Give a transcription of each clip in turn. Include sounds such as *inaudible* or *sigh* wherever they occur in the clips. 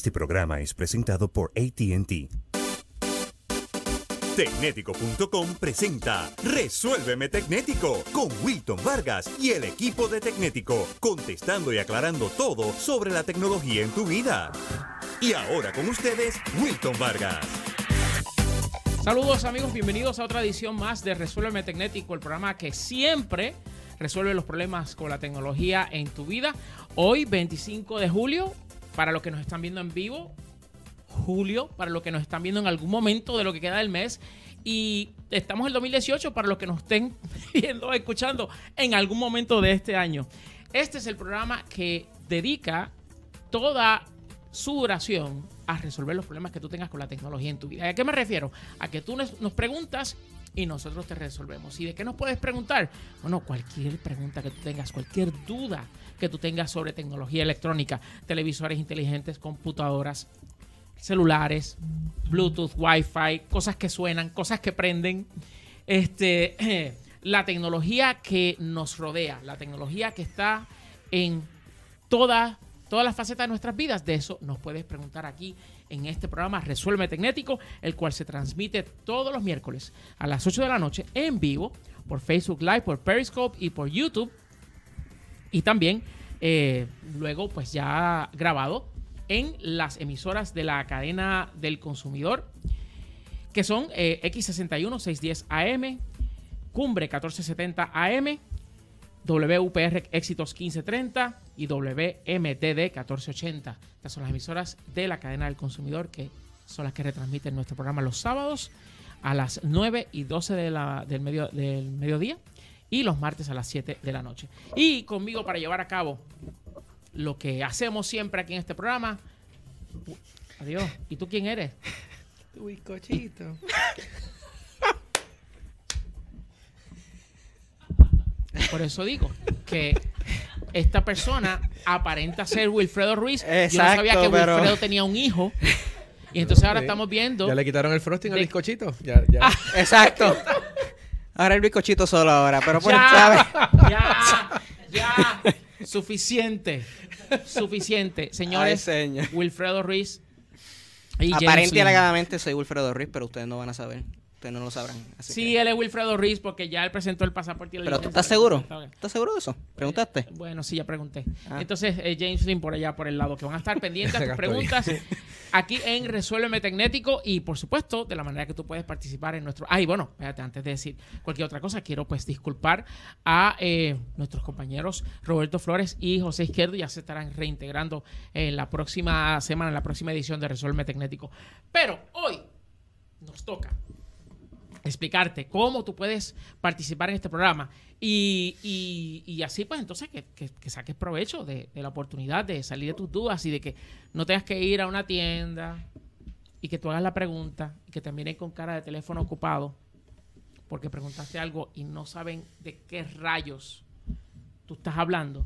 Este programa es presentado por ATT. Tecnético.com presenta Resuélveme Tecnético con Wilton Vargas y el equipo de Tecnético, contestando y aclarando todo sobre la tecnología en tu vida. Y ahora con ustedes, Wilton Vargas. Saludos amigos, bienvenidos a otra edición más de Resuélveme Tecnético, el programa que siempre resuelve los problemas con la tecnología en tu vida. Hoy, 25 de julio, para los que nos están viendo en vivo, julio, para los que nos están viendo en algún momento de lo que queda del mes. Y estamos en el 2018 para los que nos estén *laughs* viendo escuchando en algún momento de este año. Este es el programa que dedica toda su duración a resolver los problemas que tú tengas con la tecnología en tu vida. ¿A qué me refiero? A que tú nos preguntas y nosotros te resolvemos. ¿Y de qué nos puedes preguntar? Bueno, cualquier pregunta que tú tengas, cualquier duda que tú tengas sobre tecnología electrónica, televisores inteligentes, computadoras, celulares, Bluetooth, Wi-Fi, cosas que suenan, cosas que prenden. Este, *clears throat* la tecnología que nos rodea, la tecnología que está en toda, todas las facetas de nuestras vidas, de eso nos puedes preguntar aquí en este programa Resuelve Tecnético, el cual se transmite todos los miércoles a las 8 de la noche en vivo por Facebook Live, por Periscope y por YouTube. Y también eh, luego pues ya grabado en las emisoras de la cadena del consumidor, que son eh, X61 610 AM, Cumbre 1470 AM, WPR Éxitos 1530 y WMTD 1480. Estas son las emisoras de la cadena del consumidor que son las que retransmiten nuestro programa los sábados a las 9 y 12 de la, del, medio, del mediodía y los martes a las 7 de la noche. Y conmigo para llevar a cabo lo que hacemos siempre aquí en este programa. Adiós. ¿Y tú quién eres? Tu bizcochito. *laughs* Por eso digo que esta persona aparenta ser Wilfredo Ruiz. Yo no Exacto, sabía que pero- Wilfredo tenía un hijo. Y entonces ahora estamos viendo. ¿Ya le quitaron el frosting al bizcochito? Ya, ya. Ah, Exacto. Ahora el bizcochito solo ahora, pero por ya, ya, ya. Suficiente. Suficiente. Ay, Señores, señor. Wilfredo Ruiz. Y Aparente alegadamente soy Wilfredo Ruiz, pero ustedes no van a saber. Ustedes no lo sabrán. así Sí, que- él es Wilfredo Ruiz porque ya él presentó el pasaporte. y la Pero tú estás seguro. ¿Estás seguro de eso? ¿Preguntaste? Bueno, sí, ya pregunté. Ah. Entonces, eh, James Lynn por allá, por el lado, que van a estar pendientes a *laughs* tus preguntas aquí en Resuélveme Tecnético y, por supuesto, de la manera que tú puedes participar en nuestro... Ay, bueno, espérate, antes de decir cualquier otra cosa, quiero pues disculpar a eh, nuestros compañeros Roberto Flores y José Izquierdo, ya se estarán reintegrando en la próxima semana, en la próxima edición de Resuélveme Tecnético. Pero hoy nos toca explicarte cómo tú puedes participar en este programa y, y- y así pues entonces que, que- que saques provecho de, la oportunidad de salir de tus dudas y de que no tengas que ir a una tienda y que tú hagas la pregunta y que te miren con cara de teléfono ocupado porque preguntaste algo y no saben de qué rayos tú estás hablando.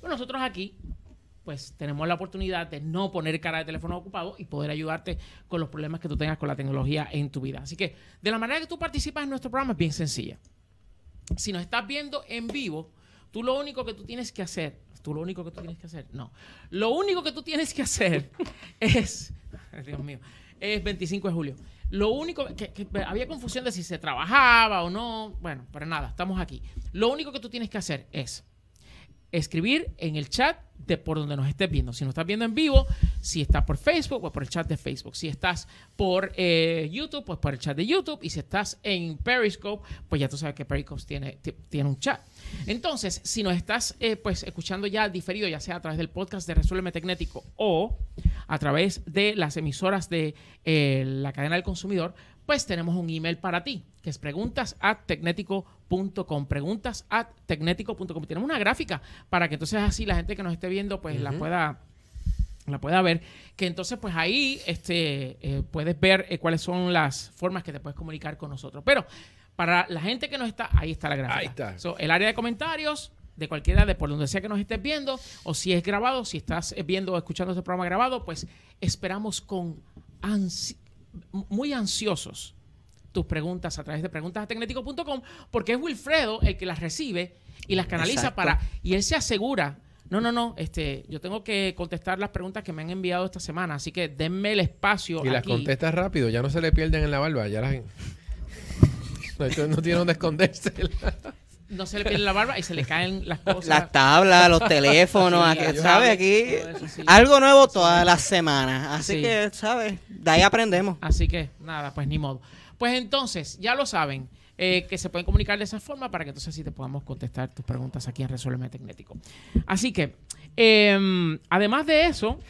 Pues nosotros aquí pues tenemos la oportunidad de no poner cara de teléfono ocupado y poder ayudarte con los problemas que tú tengas con la tecnología en tu vida. Así que de la manera que tú participas en nuestro programa es bien sencilla. Si nos estás viendo en vivo, tú lo único que tú tienes que hacer, tú lo único que tú tienes que hacer, no, lo único que tú tienes que hacer *laughs* es, Dios mío, es 25 de julio. Lo único que había confusión de si se trabajaba o no, bueno, pero nada, estamos aquí. Lo único que tú tienes que hacer es escribir en el chat de por donde nos estés viendo. Si nos estás viendo en vivo, si estás por Facebook, pues por el chat de Facebook. Si estás por eh, YouTube, pues por el chat de YouTube. Y si estás en Periscope, pues ya tú sabes que Periscope tiene, ti- tiene un chat. Entonces, si nos estás eh, pues escuchando ya diferido, ya sea a través del podcast de Resuélveme Tecnético o a través de las emisoras de eh, la cadena del consumidor, pues tenemos un email para ti, que es preguntas at tecnético.com. Preguntas at tecnético.com. Tenemos una gráfica para que entonces así la gente que nos esté viendo, pues la pueda la pueda ver, que entonces pues ahí este, eh, puedes ver eh, cuáles son las formas que te puedes comunicar con nosotros. Pero para la gente que no está, ahí está la gráfica. Ahí está. So, el área de comentarios, de cualquiera, de por donde sea que nos estés viendo, o si es grabado, si estás eh, viendo o escuchando este programa grabado, pues esperamos con ansi- muy ansiosos tus preguntas a través de preguntasatecnético.com porque es Wilfredo el que las recibe y las canaliza Exacto. para y él se asegura no, no, no, este, yo tengo que contestar las preguntas que me han enviado esta semana, así que denme el espacio Y las contestas rápido, ya no se le pierden en la barba, ya las... *laughs* No, no tiene dónde esconderse. No se le pierde la barba y se le caen las cosas. Las tablas, los teléfonos, Sí, aquí, yo- ¿sabes? Aquí todo eso, sí. algo nuevo todas las semanas. Así Sí. que, ¿sabes? De ahí aprendemos. Así que nada, pues ni modo. Pues entonces, ya lo saben, eh, que se pueden comunicar de esa forma para que entonces sí te podamos contestar tus preguntas aquí en Resuelve Tecnético. Así que, eh, además de eso,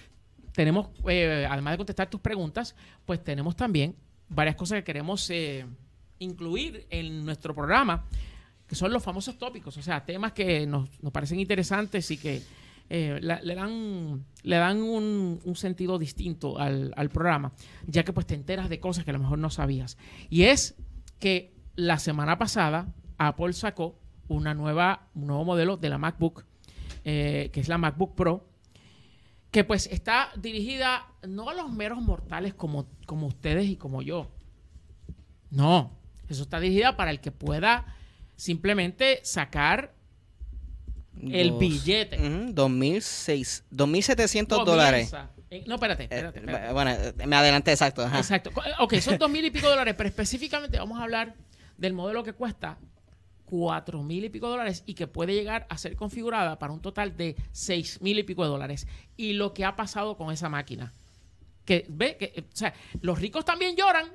tenemos, eh, además de contestar tus preguntas, pues tenemos también varias cosas que queremos eh, incluir en nuestro programa, que son los famosos tópicos, o sea, temas que nos, nos parecen interesantes y que eh, le dan, le dan un, un sentido distinto al, al programa, ya que pues te enteras de cosas que a lo mejor no sabías. Y es que la semana pasada Apple sacó una nueva, un nuevo modelo de la MacBook, eh, que es la MacBook Pro, que pues está dirigida no a los meros mortales como, como ustedes y como yo. No, eso está dirigida para el que pueda simplemente sacar el Dos- billete. Ujú, 2.600 2.700 dólares. Eh, no, espérate, Eh, espérate, bueno, eh, me adelanté exacto. ajá. Exacto. Ok, son dos mil y pico dólares, pero específicamente vamos a hablar del modelo que cuesta cuatro mil y pico dólares y que puede llegar a ser configurada para un total de seis mil y pico de dólares. Y lo que ha pasado con esa máquina. Que ve que, o sea, los ricos también lloran.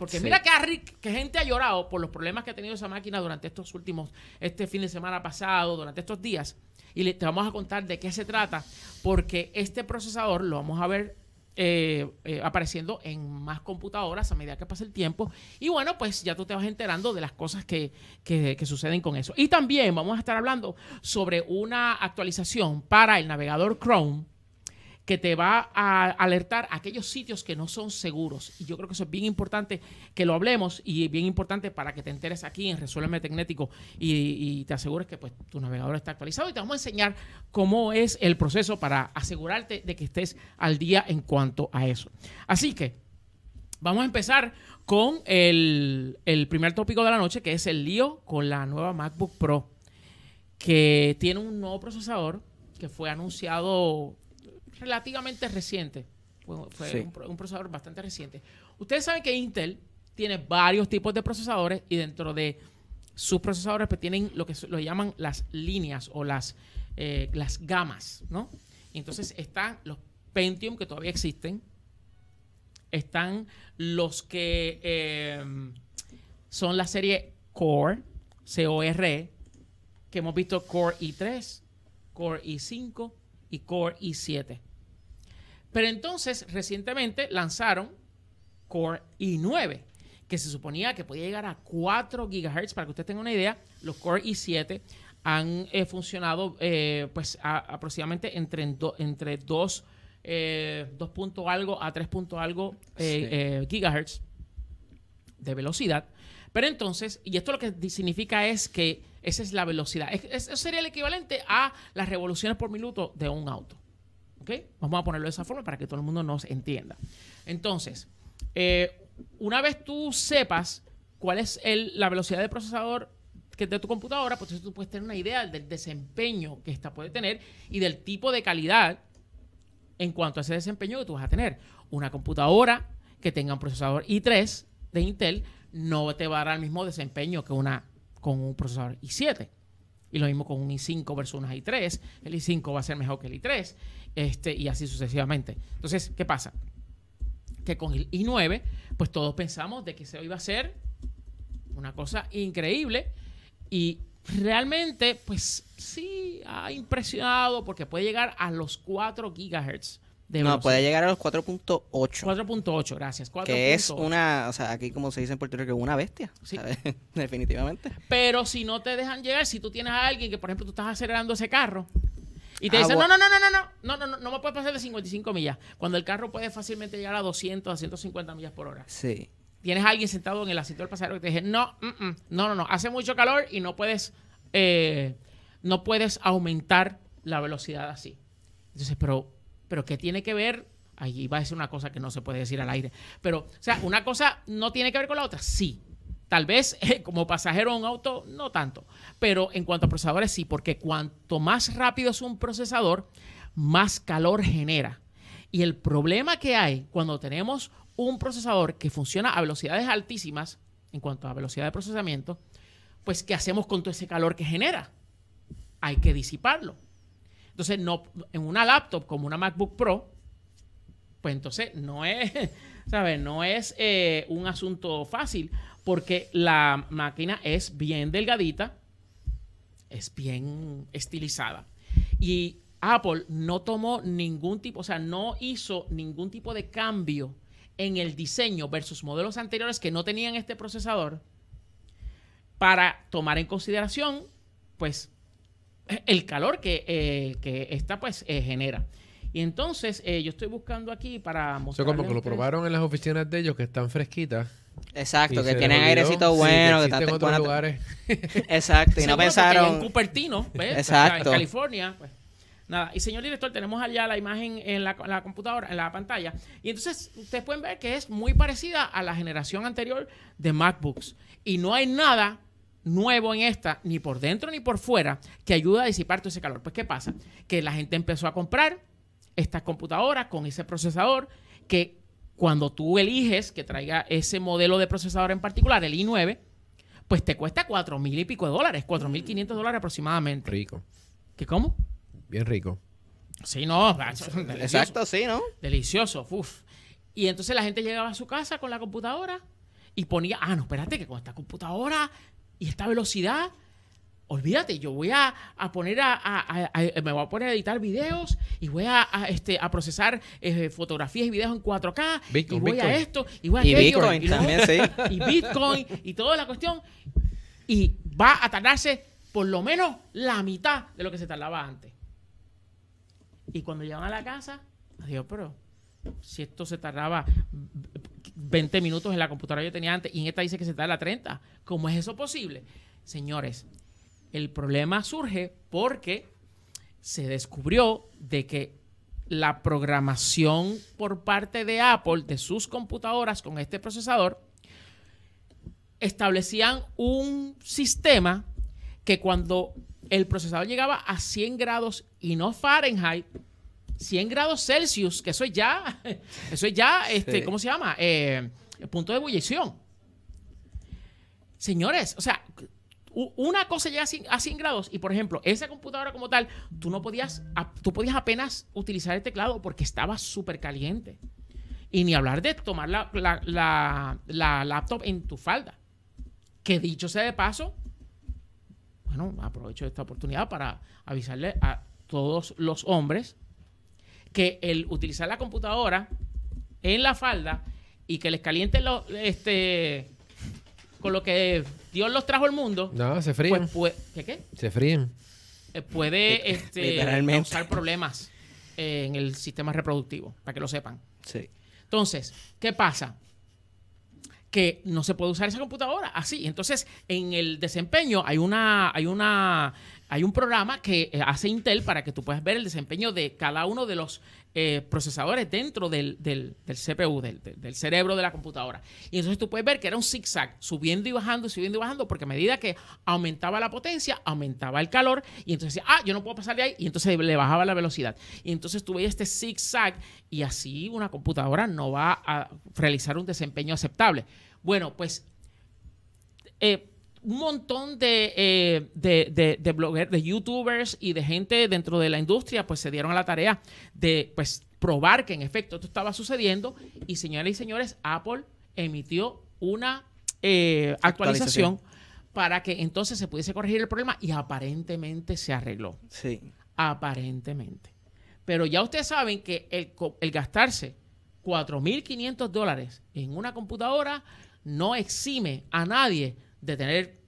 Porque Sí. mira que, gente ha llorado por los problemas que ha tenido esa máquina durante estos últimos, este fin de semana pasado, durante estos días. Y le- te vamos a contar de qué se trata, porque este procesador lo vamos a ver eh, eh, apareciendo en más computadoras a medida que pasa el tiempo. Y bueno, pues ya tú te vas enterando de las cosas que, que- que suceden con eso. Y también vamos a estar hablando sobre una actualización para el navegador Chrome que te va a alertar aquellos sitios que no son seguros. Y yo creo que eso es bien importante que lo hablemos y bien importante para que te enteres aquí en Resuélveme Tecnético y, te asegures que pues, tu navegador está actualizado. Y te vamos a enseñar cómo es el proceso para asegurarte de que estés al día en cuanto a eso. Así que vamos a empezar con el primer tópico de la noche, que es el lío con la nueva MacBook Pro, que tiene un nuevo procesador que fue anunciado relativamente reciente. Fue, Sí. un, pro- un procesador bastante reciente. Ustedes saben que Intel tiene varios tipos de procesadores y dentro de sus procesadores pues, tienen lo que lo llaman las líneas o las, eh, las gamas, ¿no? Y entonces están los Pentium que todavía existen, están los que eh, son la serie Core, C-O-R-E, que hemos visto Core i3, Core i5 y Core i7. Pero entonces, recientemente lanzaron Core i9, que se suponía que podía llegar a 4 GHz. Para que usted tenga una idea, los Core i7 han eh, funcionado eh, pues a- aproximadamente entre, en do- entre 2, eh, 2 punto algo a 3 punto algo eh, Sí. eh, gigahertz de velocidad. Pero entonces, y esto lo que significa es que esa es la velocidad. Es- es- Eso sería el equivalente a las revoluciones por minuto de un auto. Vamos a ponerlo de esa forma para que todo el mundo nos entienda. Entonces, eh, una vez tú sepas cuál es la velocidad de procesador que de tu computadora, pues tú puedes tener una idea del desempeño que esta puede tener y del tipo de calidad en cuanto a ese desempeño que tú vas a tener. Una computadora que tenga un procesador i3 de Intel no te va a dar el mismo desempeño que una con un procesador i7. Y lo mismo con un i5 versus una i3. El i5 va a ser mejor que el i3. Este, y así sucesivamente. Entonces, ¿qué pasa? Que con el i9, pues todos pensamos de que se iba a ser una cosa increíble. Y realmente, pues sí ha impresionado porque puede llegar a los 4 gigahertz de No, puede llegar a los 4.8. 4.8, gracias. Que es 4.8. una, o sea, aquí como se dice en Puerto Rico, una bestia. Sí. ¿sabes? *laughs* Definitivamente. Pero si no te dejan llegar, si tú tienes a alguien que, por ejemplo, tú estás acelerando ese carro y te dicen, no, no, no, no, no, no, no, no, no me puedes pasar de 55 millas, cuando el carro puede fácilmente llegar a 200, a 150 millas por hora. Sí. Tienes a alguien sentado en el asiento del pasajero que te dice, no, mm, mm, no, no, no, hace mucho calor y no puedes, eh, no puedes aumentar la velocidad así. Entonces, pero, pero ¿qué tiene que ver? Ahí va a decir una cosa que no se puede decir al aire. Pero, o sea, una cosa no tiene que ver con la otra, sí. Tal vez eh, como pasajero en un auto, no tanto. Pero en cuanto a procesadores, sí, porque cuanto más rápido es un procesador, más calor genera. Y el problema que hay cuando tenemos un procesador que funciona a velocidades altísimas, en cuanto a velocidad de procesamiento, pues ¿qué hacemos con todo ese calor que genera? Hay que disiparlo. Entonces, no, en una laptop como una MacBook Pro, pues entonces no es, *laughs* ¿sabes? No es eh, un asunto fácil porque la máquina es bien delgadita, es bien estilizada. Y Apple no tomó ningún tipo, o sea, no hizo ningún tipo de cambio en el diseño versus modelos anteriores que no tenían este procesador para tomar en consideración, pues, el calor que, eh, que esta, pues, eh, genera. Y entonces, eh, yo estoy buscando aquí para mostrar. como que lo probaron en las oficinas de ellos que están fresquitas. Exacto, y que tienen airecito sí, bueno, que, que están existen otros buena- lugares. *laughs* Exacto, y Sí, no pensaron. En Cupertino, ¿ves? Exacto. En California, pues. Nada, y señor director, tenemos allá la imagen en la, la computadora, en la pantalla. Y entonces ustedes pueden ver que es muy parecida a la generación anterior de MacBooks. Y no hay nada nuevo en esta, ni por dentro ni por fuera, que ayude a disipar todo ese calor. Pues, ¿qué pasa? Que la gente empezó a comprar estas computadoras con ese procesador que cuando tú eliges que traiga ese modelo de procesador en particular, el i9, pues te cuesta cuatro mil y pico de dólares, cuatro mil quinientos dólares aproximadamente. Rico. ¿Qué cómo? Bien rico. Sí, no, *laughs* Exacto, sí, ¿no? delicioso, uf. Y entonces la gente llegaba a su casa con la computadora y ponía, ah, no, espérate, que con esta computadora y esta velocidad, olvídate, yo voy a, a poner a, a- a- a- me voy a poner a editar videos y voy a, este, a procesar eh, fotografías y videos en 4K Bitcoin, y voy Bitcoin. a esto y voy a Y aquello, Bitcoin y también, sí. y Bitcoin y toda la cuestión. Y va a tardarse por lo menos la mitad de lo que se tardaba antes. Y cuando llegan a la casa, digo, pero si esto se tardaba 20 minutos en la computadora que yo tenía antes y en esta dice que se tarda 30, ¿cómo es eso posible? Señores, el problema surge porque se descubrió de que la programación por parte de Apple de sus computadoras con este procesador establecían un sistema que cuando el procesador llegaba a 100 grados y no Fahrenheit, 100 grados Celsius, que eso es ya, *laughs* eso es ya, este, Sí. ¿cómo se llama? Eh, el punto de ebullición. Señores, o sea, una cosa llega a 100, a 100 grados y, por ejemplo, esa computadora como tal, tú no podías, tú podías apenas utilizar el teclado porque estaba súper caliente. Y ni hablar de tomar la, la- la- la laptop en tu falda. Que dicho sea de paso, bueno, aprovecho esta oportunidad para avisarle a todos los hombres que el utilizar la computadora en la falda y que les caliente lo- este con lo que Dios los trajo al mundo, No, se fríen. pues puede, ¿qué qué? se fríen. Eh, puede este, Literalmente. causar problemas eh, en el sistema reproductivo, para que lo sepan. Sí. Entonces, ¿qué pasa? Que no se puede usar esa computadora así. Entonces, en el desempeño hay una, hay una, hay un programa que eh, hace Intel para que tú puedas ver el desempeño de cada uno de los eh, procesadores dentro del, CPU, del, cerebro de la computadora. Y entonces tú puedes ver que era un zigzag, subiendo y bajando, subiendo y bajando, porque a medida que aumentaba la potencia, aumentaba el calor, y entonces ah, yo no puedo pasar de ahí, y entonces le bajaba la velocidad. Y entonces tú veías este zigzag, y así una computadora no va a realizar un desempeño aceptable. Bueno, pues eh, un montón de, eh, de, de, de blogueros, de youtubers y de gente dentro de la industria, pues se dieron a la tarea de pues probar que en efecto esto estaba sucediendo. Y señoras y señores, Apple emitió una eh, actualización, Actualización. para que entonces se pudiese corregir el problema y aparentemente se arregló. Sí. Aparentemente. Pero ya ustedes saben que el, el gastarse 4.500 dólares en una computadora no exime a nadie de tener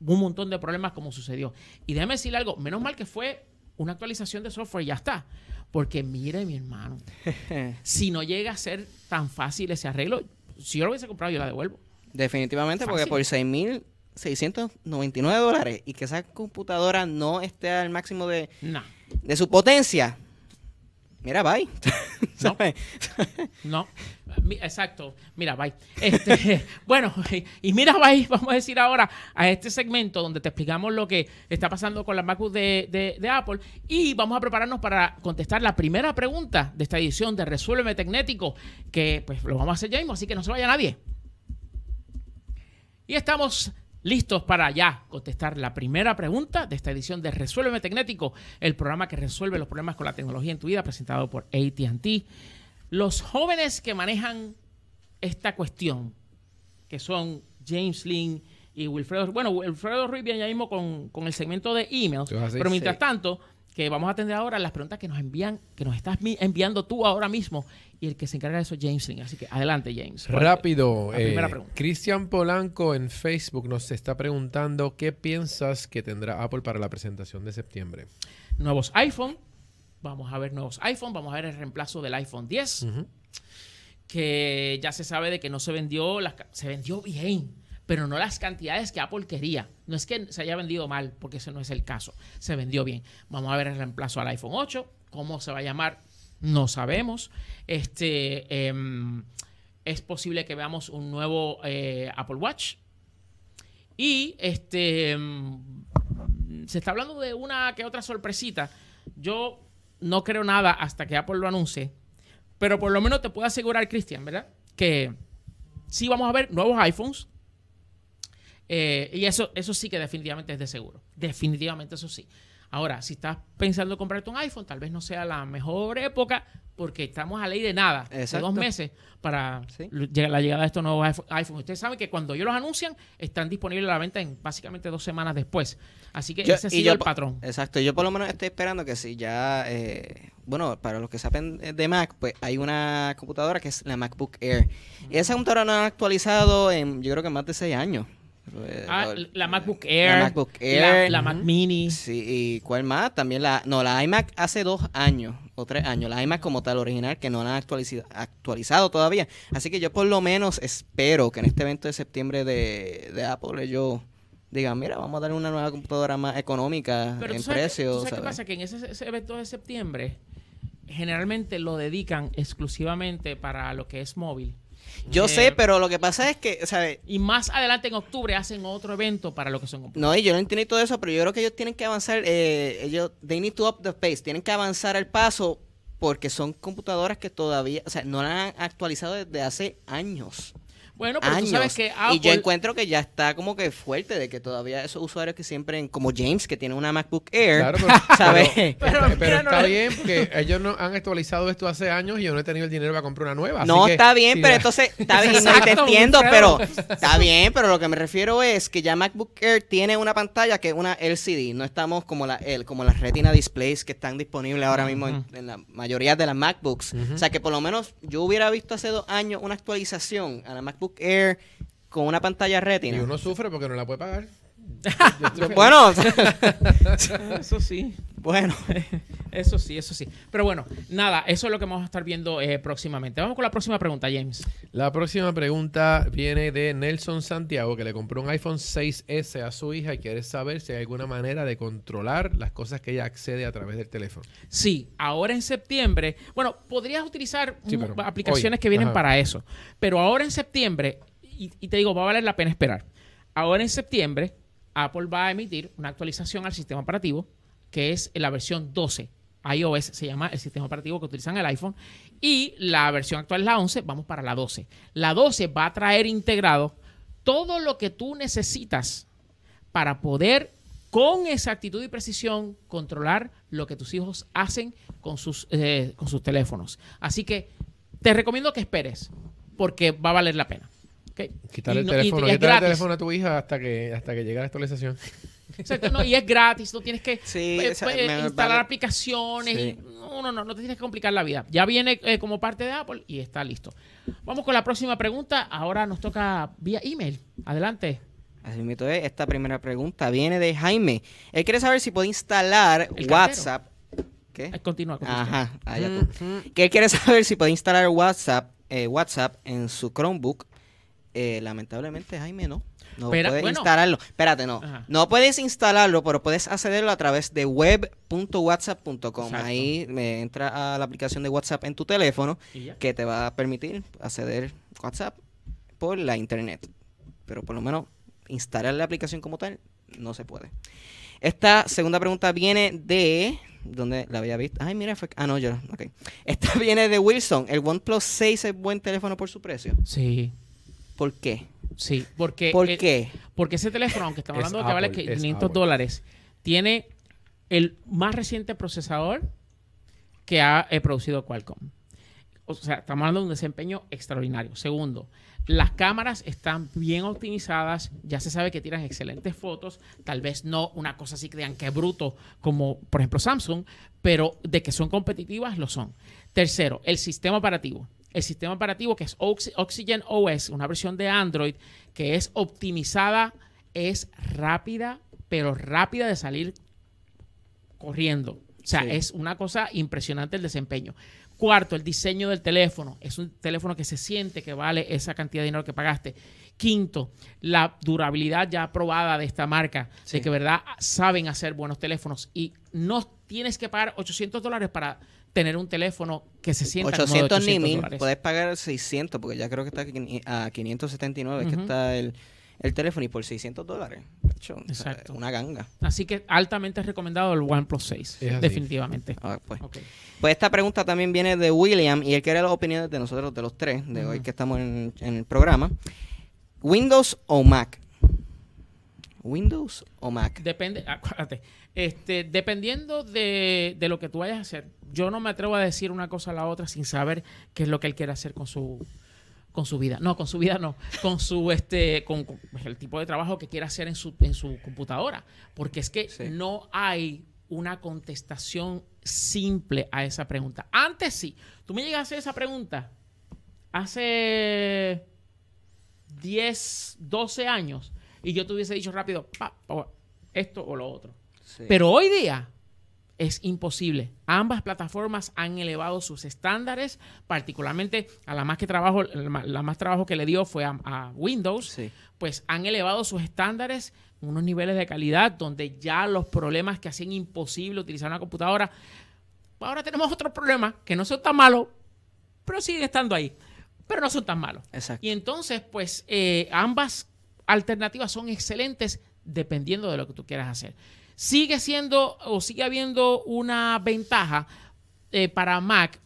un montón de problemas como sucedió. Y déjeme decirle algo, menos mal que fue una actualización de software y ya está. Porque mire, mi hermano, *laughs* si no llega a ser tan fácil ese arreglo, si yo lo hubiese comprado, yo la devuelvo. Definitivamente, porque por 6.699 dólares y que esa computadora no esté al máximo de, de su potencia, Mira, bye. *laughs* No. *laughs* No, exacto. Mira, bye. Este, *laughs* bueno, y mira, bye, vamos a decir ahora a este segmento donde te explicamos lo que está pasando con la MacBook de, de- de Apple y vamos a prepararnos para contestar la primera pregunta de esta edición de Resuélveme Tecnético, que pues lo vamos a hacer ya mismo, así que no se vaya nadie. Y estamos listos para ya contestar la primera pregunta de esta edición de Resuélveme Tecnético, el programa que resuelve los problemas con la tecnología en tu vida, presentado por ATT. Los jóvenes que manejan esta cuestión, que son James Lynn y Wilfredo, bueno, Wilfredo Ruiz viene ya mismo con, con el segmento de emails, pero mientras sí. tanto, que vamos a atender ahora las preguntas que nos envían, que nos estás enviando tú ahora mismo, y el que se encarga de eso es James Lynn. Así que adelante, James. Rápido, La primera eh, pregunta. Cristian Polanco en Facebook nos está preguntando qué piensas que tendrá Apple para la presentación de septiembre. nuevos iPhone. Vamos a ver nuevos iPhone. Vamos a ver el reemplazo del iPhone 10. Ujú. Que ya se sabe de que no se vendió. Las, se vendió bien. Pero no las cantidades que Apple quería. No es que se haya vendido mal, porque ese no es el caso. Se vendió bien. Vamos a ver el reemplazo al iPhone 8. ¿Cómo se va a llamar? No sabemos. Este. em, es posible que veamos un nuevo eh, Apple Watch. Y este. em, se está hablando de una que otra sorpresita. Yo no creo nada hasta que Apple lo anuncie. Pero por lo menos te puedo asegurar, Cristian, ¿verdad? Que sí vamos a ver nuevos iPhones. Eh, y eso, eso sí que definitivamente es de seguro. Definitivamente eso sí. Ahora, si estás pensando en comprarte un iPhone, tal vez no sea la mejor época porque estamos a ley de nada, de dos meses para Sí. la llegada de estos nuevos iPhone- iPhone. Ustedes saben que cuando ellos los anuncian, están disponibles a la venta en básicamente dos semanas después. Así que Yo- ese ha y sido yo el patrón. Exacto, yo por lo menos estoy esperando que si ya, eh, bueno, para los que saben de Mac, pues hay una computadora que es la MacBook Air. Y esa computadora no ha actualizado en, yo creo que más de seis años. Ah, la MacBook Air, La MacBook Air. la Mac Mini. Sí, ¿y cuál más? También la, no, la iMac hace dos años o tres años, la iMac como tal original que no la han actualizado, actualizado todavía. Así que yo por lo menos espero que en este evento de septiembre de, de Apple ellos digan, mira, vamos a darle una nueva computadora más económica Pero en tú sabes, que- precio. ¿tú sabes qué pasa? Que en ese, ese evento de septiembre generalmente lo dedican exclusivamente para lo que es móvil. Yo Eh, sé, pero lo que pasa es que, ¿sabes? Y más adelante en octubre hacen otro evento para lo que son computadoras. No, y yo no entiendo todo eso, pero yo creo que ellos tienen que avanzar, eh, ellos, they need to up the pace, tienen que avanzar el paso porque son computadoras que todavía, o sea, no la han actualizado desde hace años. Bueno, pero años. tú sabes que Y yo encuentro que ya está como que fuerte de que todavía esos usuarios que siempre, como James, que tiene una MacBook Air, Claro, pero, *laughs* ¿sabes? pero- *laughs* está bien porque ellos no han actualizado esto hace años y yo no he tenido el dinero para comprar una nueva. así No, que está bien, si pero la- entonces, está *laughs* bien, no, te entiendo, pero está bien, pero lo que me refiero es que ya MacBook Air tiene una pantalla que es una LCD, no estamos como la el, como las Retina displays que están disponibles ahora mismo en, en la mayoría de las MacBooks. O sea que por lo menos yo hubiera visto hace dos años una actualización a la MacBook Air con una pantalla Y Retina. uno sufre porque no la puede pagar. *laughs* Bueno, Eso sí. Bueno. *laughs* Eso sí, eso sí. Pero bueno, nada, eso es lo que vamos a estar viendo eh, próximamente. Vamos con la próxima pregunta, James. La próxima pregunta viene de Nelson Santiago, que le compró un iPhone 6S a su hija y quiere saber si hay alguna manera de controlar las cosas que ella accede a través del teléfono. Sí, ahora en septiembre, bueno, podrías utilizar Sí, aplicaciones hoy, que vienen ajá. para eso, pero ahora en septiembre, y, y te digo, va a valer la pena esperar. Ahora en septiembre, Apple va a emitir una actualización al sistema operativo que es la versión 12. iOS se llama el sistema operativo que utilizan el iPhone y la versión actual es la 11, vamos para la 12. La 12 va a traer integrado todo lo que tú necesitas para poder con exactitud y precisión controlar lo que tus hijos hacen con sus, eh, con sus teléfonos. Así que te recomiendo que esperes, porque va a valer la pena. ¿ok? Quitarle Y el teléfono, quitarle el teléfono a tu hija hasta que, hasta que llegue la actualización. Exacto, no, y es gratis, no tienes que *laughs* Sí, eh, pues, me- instalar vale. aplicaciones. Sí. y- no, no, no, no te tienes que complicar la vida. Ya viene eh, como parte de Apple y está listo. Vamos con la próxima pregunta. Ahora nos toca vía email. Adelante. Así mismo es, esta primera pregunta viene de Jaime. Él quiere saber si puede instalar El WhatsApp. ¿Qué? Eh, Continúa con Ajá, allá tú. Que él quiere saber si puede instalar WhatsApp, eh, WhatsApp en su Chromebook. Eh, lamentablemente, Jaime, no. No Pero, puedes bueno. instalarlo. Espérate, no. Ajá. No puedes instalarlo, pero puedes accederlo a través de web.whatsapp.com. Ahí me entra a la aplicación de WhatsApp en tu teléfono que te va a permitir acceder WhatsApp por la internet. Pero por lo menos instalar la aplicación como tal no se puede. Esta segunda pregunta viene de ¿Dónde la había visto? Ay, mira, fue... Ah, no, yo. Ok. Esta *laughs* viene de Wilson. ¿El OnePlus 6 es buen teléfono por su precio? Sí, ¿Por qué? Sí. Porque, ¿Por el- qué? Porque ese teléfono, aunque estamos Es hablando de que vale Apple, que es 500 Apple. dólares, tiene el más reciente procesador que ha eh, producido Qualcomm. O sea, estamos hablando de un desempeño extraordinario. Segundo, las cámaras están bien optimizadas, ya se sabe que tiran excelentes fotos, tal vez no una cosa así que digan que bruto como por ejemplo Samsung, pero de que son competitivas lo son. Tercero, el sistema operativo. El sistema operativo que es Oxy- Oxygen OS, una versión de Android que es optimizada, es rápida, pero rápida de salir corriendo. O sea, Sí. es una cosa impresionante el desempeño. Cuarto, el diseño del teléfono. Es un teléfono que se siente que vale esa cantidad de dinero que pagaste. Quinto, la durabilidad ya probada de esta marca, Sí. de que verdad saben hacer buenos teléfonos y no tienes que pagar 800 dólares para tener un teléfono que se sienta como de 800 ni 800 mil. dólares. Puedes pagar 600 porque ya creo que está a 579 es que está el, el teléfono y por 600 dólares. Hecho, Exacto. una ganga. Así que altamente recomendado el OnePlus 6, Es así. definitivamente. Ah, pues. Pues esta pregunta también viene de William y él quiere las opiniones de nosotros, de los tres, de hoy que estamos en, en el programa. ¿Windows o Mac? ¿Windows o Mac? Depende, acuérdate, este, dependiendo de, de lo que tú vayas a hacer, yo no me atrevo a decir una cosa a la otra sin saber qué es lo que él quiere hacer con su con su vida. No, con su vida no, con su este con, con el tipo de trabajo que quiere hacer en su en su computadora, porque es que Sí. no hay una contestación simple a esa pregunta. Antes sí, tú me llegas a hacer esa pregunta hace 10, 12 años y yo te hubiese dicho rápido, pa, pa, esto o lo otro. Sí. Pero hoy día es imposible. Ambas plataformas han elevado sus estándares, particularmente a la más que trabajo, la más trabajo que le dio fue a, a Windows, Sí. pues han elevado sus estándares unos niveles de calidad donde ya los problemas que hacían imposible utilizar una computadora, ahora tenemos otros problemas que no son tan malos, pero siguen estando ahí, pero no son tan malos. Exacto. Y entonces, pues eh, ambas alternativas son excelentes dependiendo de lo que tú quieras hacer. Sigue siendo o sigue habiendo una ventaja eh, para Mac,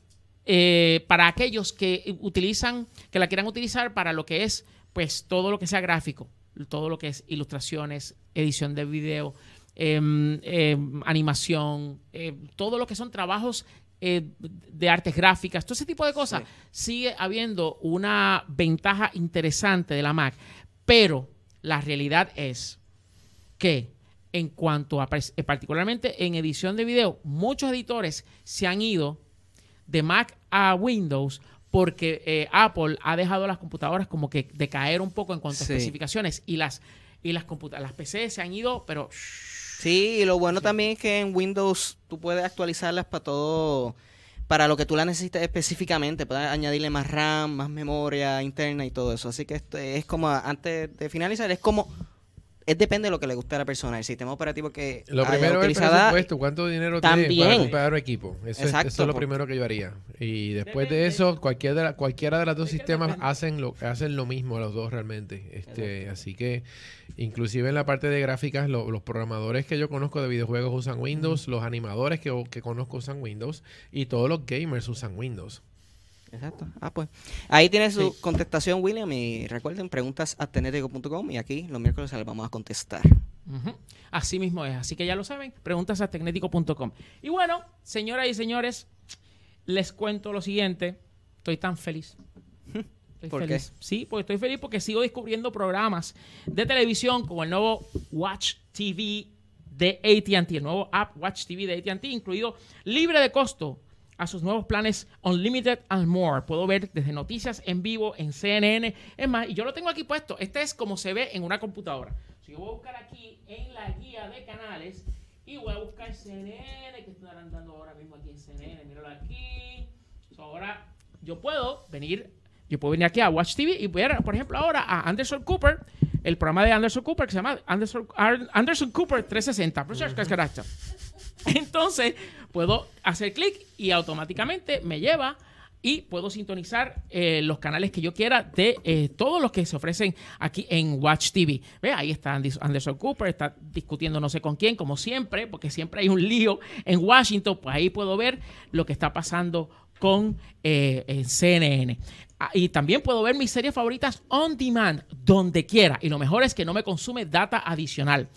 eh, para aquellos que utilizan, que la quieran utilizar para lo que es, pues, todo lo que sea gráfico, todo lo que es ilustraciones, edición de video, em, em, animación, eh, todo lo que son trabajos eh, de artes gráficas, todo ese tipo de cosas, sigue habiendo una ventaja interesante de la Mac, pero la realidad es que en cuanto a, eh, particularmente en edición de video, muchos editores se han ido de Mac a Windows porque eh, Apple ha dejado las computadoras como que decaer un poco en cuanto Sí. a especificaciones y las y las computa- las PC se han ido, pero Sí, y lo bueno también es que en Windows tú puedes actualizarlas para todo, para lo que tú la necesites específicamente. Puedes añadirle más RAM, más memoria interna y todo eso. Así que esto es como, antes de finalizar, es como, es depende de lo que le guste a la persona. El sistema operativo que Lo primero es el presupuesto, cuánto dinero tienes para comprar equipo. Eso, es, Exacto, eso es lo primero que yo haría. Y después de eso, cualquiera de, la- cualquiera de los dos sistemas hacen lo, hacen lo mismo los dos realmente. Este, así que, inclusive en la parte de gráficas, lo- los programadores que yo conozco de videojuegos usan Windows, los animadores que, que conozco usan Windows y todos los gamers usan Windows. Exacto. Ah, pues. Ahí tiene su Sí. contestación, William. Y recuerden, preguntas a. Y aquí los miércoles se las vamos a contestar. Así mismo es. Así que ya lo saben. Preguntas a tecnético.com. Y bueno, señoras y señores, les cuento lo siguiente. Estoy tan feliz. *laughs* Estoy ¿Por feliz. Sí, porque estoy feliz porque sigo descubriendo programas de televisión como el nuevo Watch TV de AT&T, el nuevo app Watch TV de AT&T, incluido libre de costo a sus nuevos planes Unlimited and More. Puedo ver desde noticias en vivo en CNN. Es más, y yo lo tengo aquí puesto. Este es como se ve en una computadora. So, yo voy a buscar aquí en la guía de canales y voy a buscar CNN, que están dando ahora mismo aquí en CNN. Míralo aquí. So, ahora yo puedo venir, yo puedo venir aquí a Watch TV y ver, por ejemplo, ahora a Anderson Cooper el programa de Anderson Cooper que se llama Anderson, Anderson Cooper 360. *laughs* Entonces, puedo hacer clic y automáticamente me lleva y puedo sintonizar eh, los canales que yo quiera de eh, todos los que se ofrecen aquí en Watch TV. Ve, ahí está Anderson Cooper, está discutiendo no sé con quién, como siempre, porque siempre hay un lío en Washington, pues ahí puedo ver lo que está pasando con eh, CNN. Ah, y también puedo ver mis series favoritas on demand, donde quiera. Y lo mejor es que no me consume data adicional.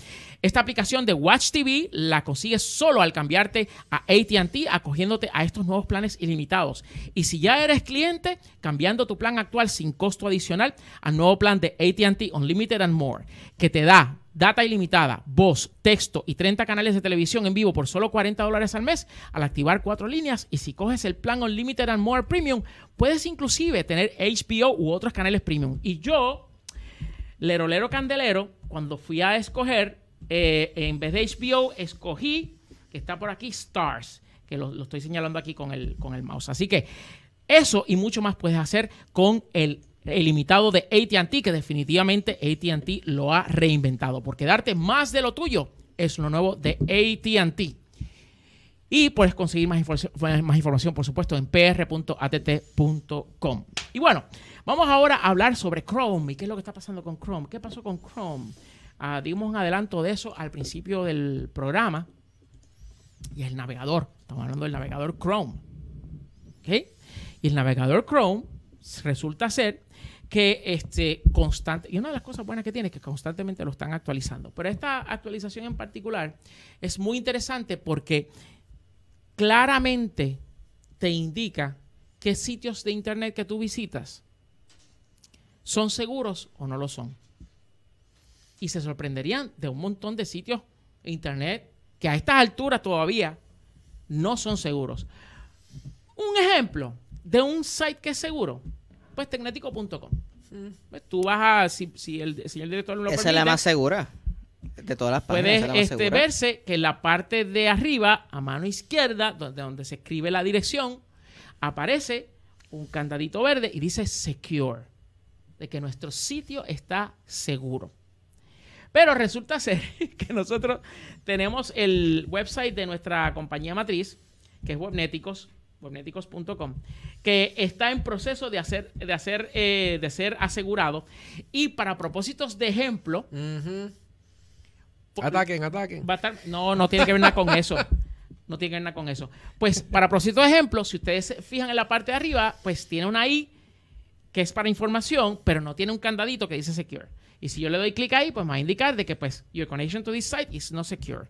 Esta aplicación de Watch TV la consigues solo al cambiarte a ATT, acogiéndote a estos nuevos planes ilimitados. Y si ya eres cliente, cambiando tu plan actual sin costo adicional al nuevo plan de ATT Unlimited and More, que te da data ilimitada, voz, texto y 30 canales de televisión en vivo por solo 40 dólares al mes al activar cuatro líneas. Y si coges el plan Unlimited and More Premium, puedes inclusive tener HBO u otros canales premium. Y yo, lerolero candelero, cuando fui a escoger, eh, en vez de HBO, escogí, que está por aquí, Stars, que lo, estoy señalando aquí con el, con el mouse. Así que eso y mucho más puedes hacer con el ilimitado de ATT, que definitivamente ATT lo ha reinventado. Porque darte más de lo tuyo es lo nuevo de ATT. Y puedes conseguir más, más información, por supuesto, en pr.att.com. Y bueno, vamos ahora a hablar sobre Chrome y qué es lo que está pasando con Chrome. ¿Qué pasó con Chrome? Ah, dimos un adelanto de eso al principio del programa. Y el navegador. Estamos hablando del navegador Chrome. ¿Ok? Y el navegador Chrome resulta ser que este constante, y una de las cosas buenas que tiene es que constantemente lo están actualizando. Pero esta actualización en particular es muy interesante porque claramente te indica qué sitios de internet que tú visitas son seguros o no lo son. Y se sorprenderían de un montón de sitios de internet que a estas alturas todavía no son seguros. Un ejemplo de un site que es seguro pues tecnético.com. Pues, tú vas a, si, si, el, si el director lo Esa es la más segura de todas las páginas. Puede este, verse que en la parte de arriba, a mano izquierda, donde, donde se escribe la dirección, aparece un candadito verde y dice secure, de que nuestro sitio está seguro. Pero resulta ser *laughs* que nosotros tenemos el website de nuestra compañía matriz, que es Webnéticos, webneticos.com, que está en proceso de hacer, de hacer, eh, de ser asegurado. Y para propósitos de ejemplo, ataquen, ataquen. no, no tiene que ver nada con eso. No tiene que ver nada con eso. Pues para propósitos de ejemplo, si ustedes se fijan en la parte de arriba, pues tiene una I que es para información, pero no tiene un candadito que dice secure. Y si yo le doy clic ahí, pues me va a indicar de que pues your connection to this site is not secure.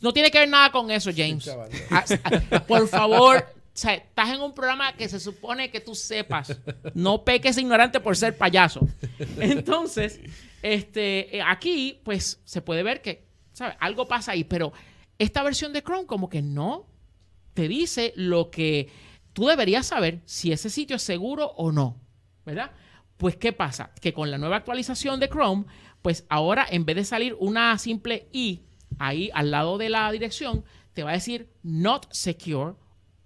no tiene que ver nada con eso, James. Ah, ah, por favor, o sea, estás en un programa que se supone que tú sepas. No peques ignorante por ser payaso. *laughs* Entonces, este, eh, aquí, pues, se puede ver que, ¿sabes? Algo pasa ahí, pero esta versión de Chrome como que no te dice lo que tú deberías saber si ese sitio es seguro o no, ¿verdad? Pues, ¿qué pasa? Que con la nueva actualización de Chrome, pues ahora en vez de salir una simple I ahí al lado de la dirección, te va a decir not secure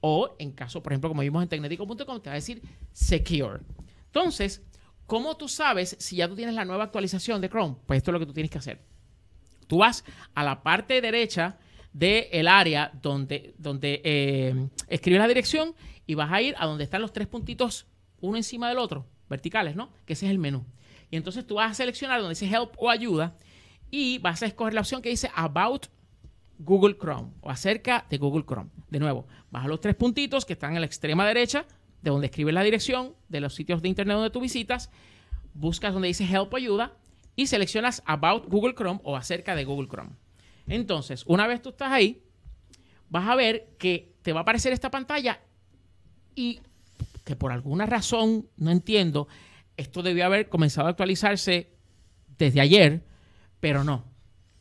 o en caso, por ejemplo, como vimos en tecnético.com, te va a decir secure. Entonces, ¿cómo tú sabes si ya tú tienes la nueva actualización de Chrome? Pues esto es lo que tú tienes que hacer. Tú vas a la parte derecha del área donde, donde eh, escribes la dirección y vas a ir a donde están los tres puntitos uno encima del otro, verticales, ¿no? Que ese es el menú. Y entonces tú vas a seleccionar donde dice Help o Ayuda y vas a escoger la opción que dice About Google Chrome o acerca de Google Chrome. De nuevo, vas a los tres puntitos que están en la extrema derecha, de donde escribes la dirección de los sitios de internet donde tú visitas, buscas donde dice Help Ayuda y seleccionas About Google Chrome o acerca de Google Chrome. Entonces, una vez tú estás ahí, vas a ver que te va a aparecer esta pantalla y que por alguna razón, no entiendo, esto debió haber comenzado a actualizarse desde ayer, pero no.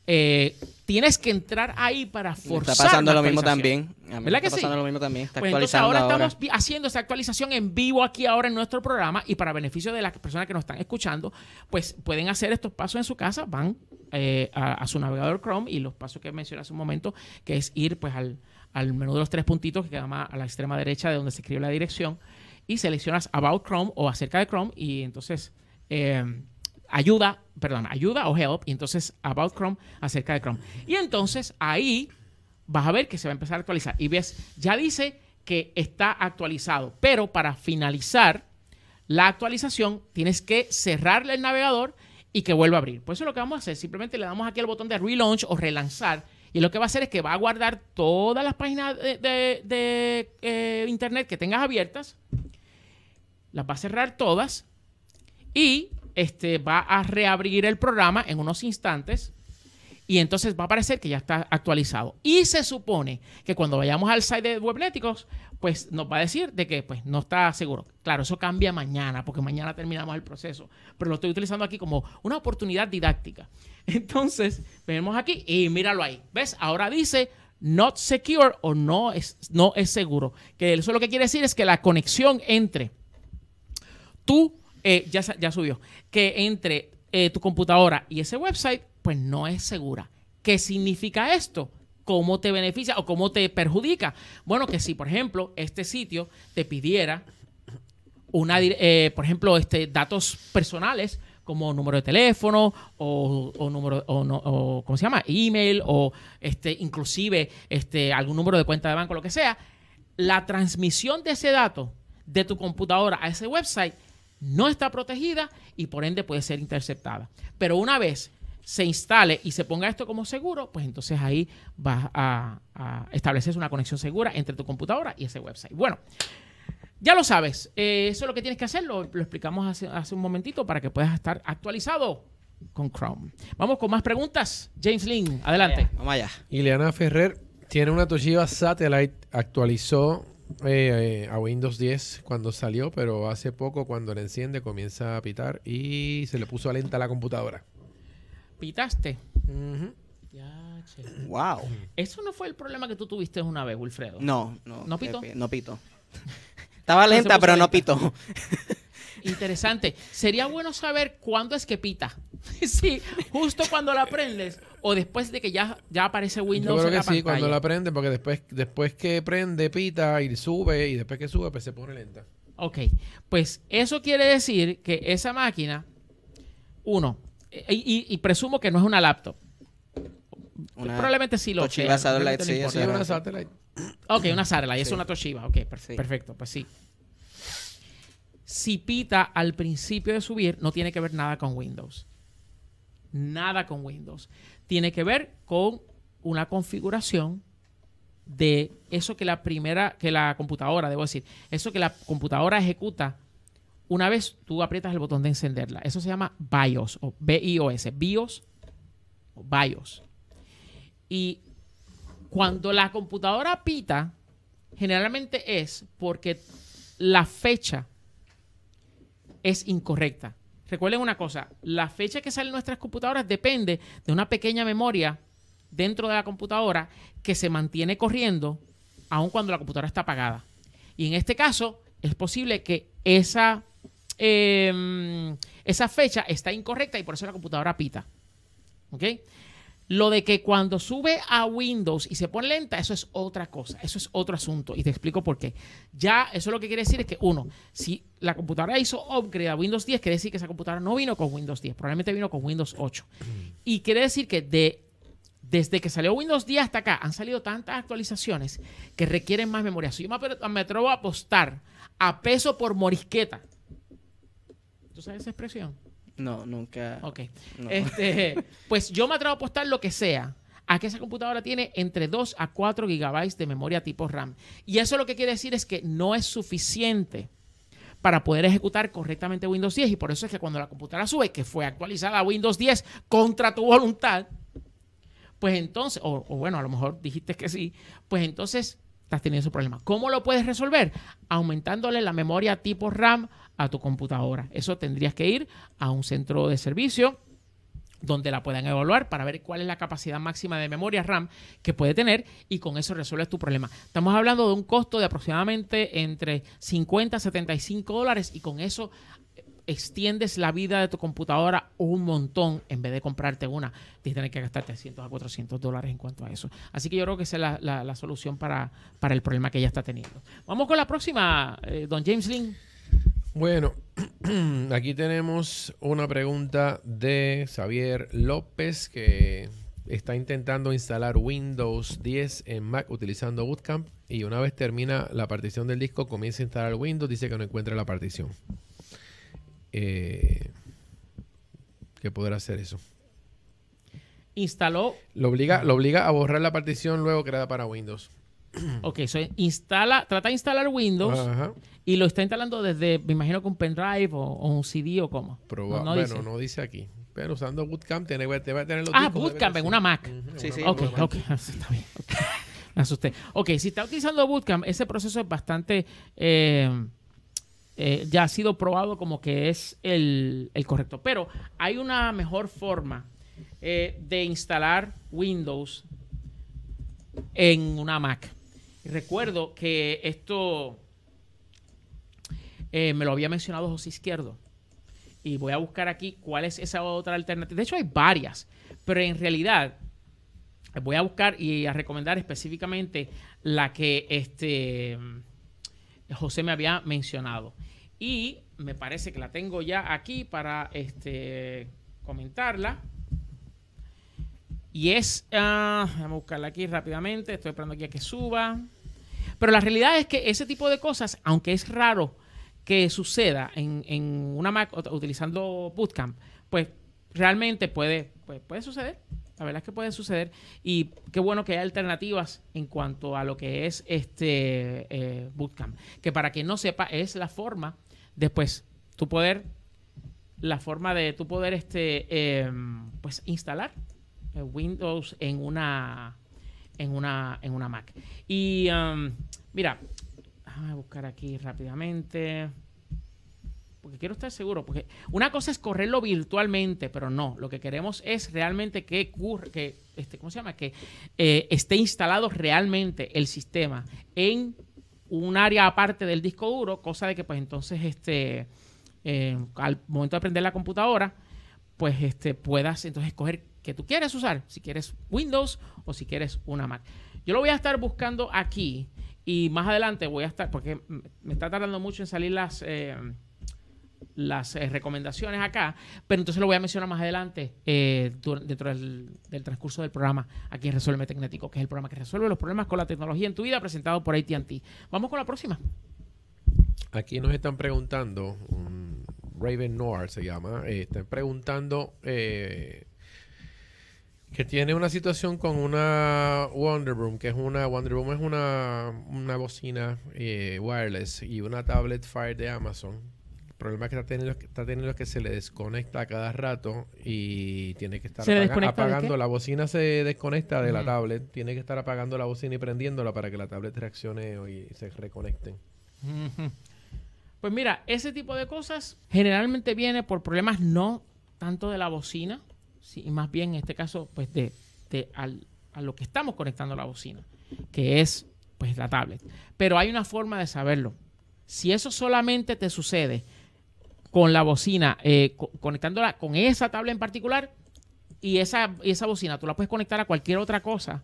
Eh, tienes que entrar ahí para forzar. Está pasando lo mismo también. ¿Verdad que está pasando lo mismo también. Está pues entonces ahora, estamos haciendo esa actualización en vivo aquí ahora en nuestro programa y para beneficio de las personas que nos están escuchando, pues pueden hacer estos pasos en su casa, van eh, a, su navegador Chrome y los pasos que mencioné hace un momento, que es ir pues al, menú de los tres puntitos que queda más a la extrema derecha de donde se escribe la dirección y seleccionas About Chrome o acerca de Chrome y entonces... Eh, ayuda, perdón, ayuda o help, y entonces About Chrome acerca de Chrome. Y entonces ahí vas a ver que se va a empezar a actualizar. Y ves, ya dice que está actualizado, pero para finalizar la actualización tienes que cerrarle el navegador y que vuelva a abrir. Pues eso es lo que vamos a hacer. Simplemente le damos aquí al botón de relaunch o relanzar. Y lo que va a hacer es que va a guardar todas las páginas de, eh, internet que tengas abiertas. Las va a cerrar todas. Y este, va a reabrir el programa en unos instantes y entonces va a aparecer que ya está actualizado. Y se supone que cuando vayamos al site de Webnéticos, pues nos va a decir de que pues no está seguro. Claro, eso cambia mañana, porque mañana terminamos el proceso, pero lo estoy utilizando aquí como una oportunidad didáctica. *laughs* Entonces, vemos aquí y míralo ahí. ¿Ves? Ahora dice not secure o no es, no es seguro. Que eso lo que quiere decir es que la conexión entre tú, eh, ya, ya subió, que entre eh, tu computadora y ese website pues no es segura. ¿Qué significa esto? ¿Cómo te beneficia o cómo te perjudica? Bueno, que si, por ejemplo, este sitio te pidiera una, eh, por ejemplo, este, datos personales como número de teléfono o, número o, o, ¿cómo se llama? email o este inclusive este algún número de cuenta de banco lo que sea, la transmisión de ese dato de tu computadora a ese website no está protegida y por ende puede ser interceptada. Pero una vez se instale y se ponga esto como seguro, pues entonces ahí vas a, establecer una conexión segura entre tu computadora y ese website. Bueno, ya lo sabes, eh, eso es lo que tienes que hacer, lo, explicamos hace, un momentito para que puedas estar actualizado con Chrome. Vamos con más preguntas. James Lynn, adelante. Vamos allá. Ileana Ferrer tiene una Toshiba Satellite, actualizó eh, a Windows 10 cuando salió, pero hace poco cuando la enciende comienza a pitar y se le puso lenta la computadora pitaste. Wow. Eso no fue el problema que tú tuviste una vez, Wilfredo. No, no. ¿No pito? no pito. *laughs* Estaba lenta, pero no pito. *laughs* Interesante. Sería bueno saber cuándo es que pita. *laughs* sí, justo cuando la prendes o después de que ya, ya aparece Windows. Yo creo que sí, cuando la prende, porque después, después que prende, pita y sube, y después que sube, pues se pone lenta. Ok, pues eso quiere decir que esa máquina, uno, y, presumo que no es una laptop. Probablemente sí lo Toshiba Satellite, sí, es una Satellite. Ok, una Satellite, es una Toshiba. Ok, perfecto, pues sí. Si pita al principio de subir, no tiene que ver nada con Windows. Nada con Windows. Tiene que ver con una configuración de eso que la primera, que la computadora, debo decir, eso que la computadora ejecuta una vez tú aprietas el botón de encenderla. Eso se llama BIOS o B-I-O-S. BIOS o BIOS. Y cuando la computadora pita, generalmente es porque la fecha es incorrecta. Recuerden una cosa, la fecha que sale en nuestras computadoras depende de una pequeña memoria dentro de la computadora que se mantiene corriendo aun cuando la computadora está apagada. Y en este caso es posible que esa Em, esa fecha está incorrecta y por eso la computadora pita. Lo de que cuando sube a Windows y se pone lenta, eso es otra cosa, eso es otro asunto. Y te explico por qué. Ya, eso lo que quiere decir es que, uno, si la computadora hizo upgrade a Windows 10, quiere decir que esa computadora no vino con Windows 10, probablemente vino con Windows 8. Y quiere decir que de, desde que salió Windows 10 hasta acá, han salido tantas actualizaciones que requieren más memoria. yo me, me atrevo a apostar a peso por morisqueta ¿Tú sabes esa expresión? No, nunca. Ok. Este, *laughs* pues yo me atrevo a apostar lo que sea a que esa computadora tiene entre 2 a 4 gigabytes de memoria tipo RAM. Y eso lo que quiere decir es que no es suficiente para poder ejecutar correctamente Windows 10. Y por eso es que cuando la computadora sube, que fue actualizada a Windows 10 contra tu voluntad, pues entonces, o, o bueno, a lo mejor dijiste que sí, pues entonces estás teniendo ese problema. ¿Cómo lo puedes resolver? Aumentándole la memoria tipo RAM a tu computadora. Eso tendrías que ir a un centro de servicio donde la puedan evaluar para ver cuál es la capacidad máxima de memoria RAM que puede tener y con eso resuelves tu problema. Estamos hablando de un costo de aproximadamente entre 50 a 75 dólares y con eso extiendes la vida de tu computadora un montón en vez de comprarte una y tener que gastarte 300 a 400 dólares en cuanto a eso. Así que yo creo que esa es la, solución para, el problema que ella está teniendo. Vamos con la próxima, eh, don James Lynn. Bueno, *clears throat* Aquí tenemos una pregunta de Xavier López que está intentando instalar Windows 10 en Mac utilizando Bootcamp y una vez termina la partición del disco comienza a instalar Windows, dice que no encuentra la partición. Eh, ¿Qué podrá hacer eso? Instaló. Lo obliga, lo obliga a borrar la partición luego creada para Windows. *clears throat* Ok, so instala, trata de instalar Windows Ajá. y lo está instalando desde, me imagino que un pendrive o, o un CD o cómo. Proba- No, no bueno, dice. no dice aquí. Pero usando Bootcamp tiene, te va a tener los Ah, discos, Bootcamp en una Mac. Ujú, Sí, una sí. Mac, Ok, Mac. ok, *laughs* está bien. ok. *laughs* Me asusté. Ok, si está utilizando Bootcamp, ese proceso es bastante. eh, eh, ya ha sido probado como que es el, el correcto. Pero hay una mejor forma eh, de instalar Windows en una Mac. Recuerdo que esto eh, me lo había mencionado José Izquierdo. Y voy a buscar aquí cuál es esa otra alternativa. De hecho, hay varias. Pero en realidad, voy a buscar y a recomendar específicamente la que este José me había mencionado. Y me parece que la tengo ya aquí para este comentarla. Y es, ah, vamos a buscarla aquí rápidamente, estoy esperando aquí a que suba. Pero la realidad es que ese tipo de cosas, aunque es raro que suceda en, en una Mac ut- utilizando Bootcamp, pues realmente puede, pues, puede suceder. La verdad es que puede suceder. Y qué bueno que hay alternativas en cuanto a lo que es este eh, Bootcamp. Que para quien no sepa, es la forma después tú poder, la forma de tú poder este, em, pues instalar Windows en una en una en una Mac. Y um, mira, déjame buscar aquí rápidamente. Porque quiero estar seguro, porque una cosa es correrlo virtualmente, pero no, lo que queremos es realmente que que este, ¿cómo se llama? Que eh, esté instalado realmente el sistema en un área aparte del disco duro, cosa de que pues entonces este eh, al momento de prender la computadora, pues este puedas entonces escoger que tú quieres usar, si quieres Windows o si quieres una Mac. Yo lo voy a estar buscando aquí y más adelante voy a estar, porque me está tardando mucho en salir las, eh, las eh, recomendaciones acá, pero entonces lo voy a mencionar más adelante eh, dentro del, transcurso del programa aquí en Resuelve Tecnético, que es el programa que resuelve los problemas con la tecnología en tu vida, presentado por AT&T. Vamos con la próxima. Aquí nos están preguntando, Raven Noir se llama, están preguntando que tiene una situación con una Wonder Room, que es una Wonder Room es una, una bocina eh, wireless y una tablet Fire de Amazon. El problema que está teniendo, está teniendo es que se le desconecta a cada rato y tiene que estar ¿Se le apaga- desconecta de apagando. La bocina se desconecta de la tablet, tiene que estar apagando la bocina y prendiéndola para que la tablet reaccione y se reconecten. Pues mira, ese tipo de cosas generalmente viene por problemas no tanto de la bocina, sí, y más bien en este caso, pues de, de al- a lo que estamos conectando la bocina, que es pues la tablet. Pero hay una forma de saberlo. Si eso solamente te sucede con la bocina, eh, co- conectándola con esa tablet en particular, y esa, y esa bocina tú la puedes conectar a cualquier otra cosa,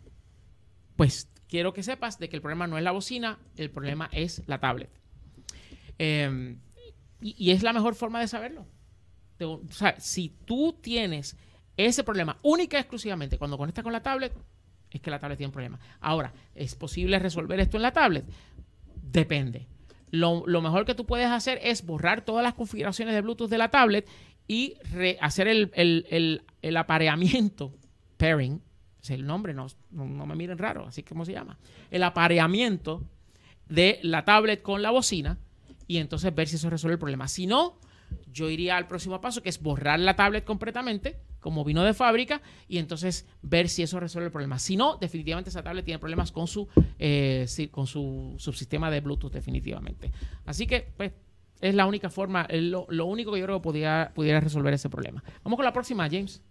pues quiero que sepas de que el problema no es la bocina, el problema es la tablet. Eh, y, y es la mejor forma de saberlo. O sea, si tú tienes ese problema única y exclusivamente cuando conectas con la tablet, es que la tablet tiene un problema. Ahora, ¿es posible resolver esto en la tablet? Depende. Lo, mejor que tú puedes hacer es borrar todas las configuraciones de Bluetooth de la tablet y hacer el, el- el- el apareamiento, pairing, es el nombre, no, no, no me miren raro, así como se llama, el apareamiento de la tablet con la bocina y entonces ver si eso resuelve el problema. Si no, yo iría al próximo paso, que es borrar la tablet completamente, como vino de fábrica, y entonces ver si eso resuelve el problema. Si no, definitivamente esa tablet tiene problemas con su, eh, con su subsistema de Bluetooth, definitivamente. Así que, pues, es la única forma, lo, lo único que yo creo que pudiera, pudiera resolver ese problema. Vamos con la próxima, James.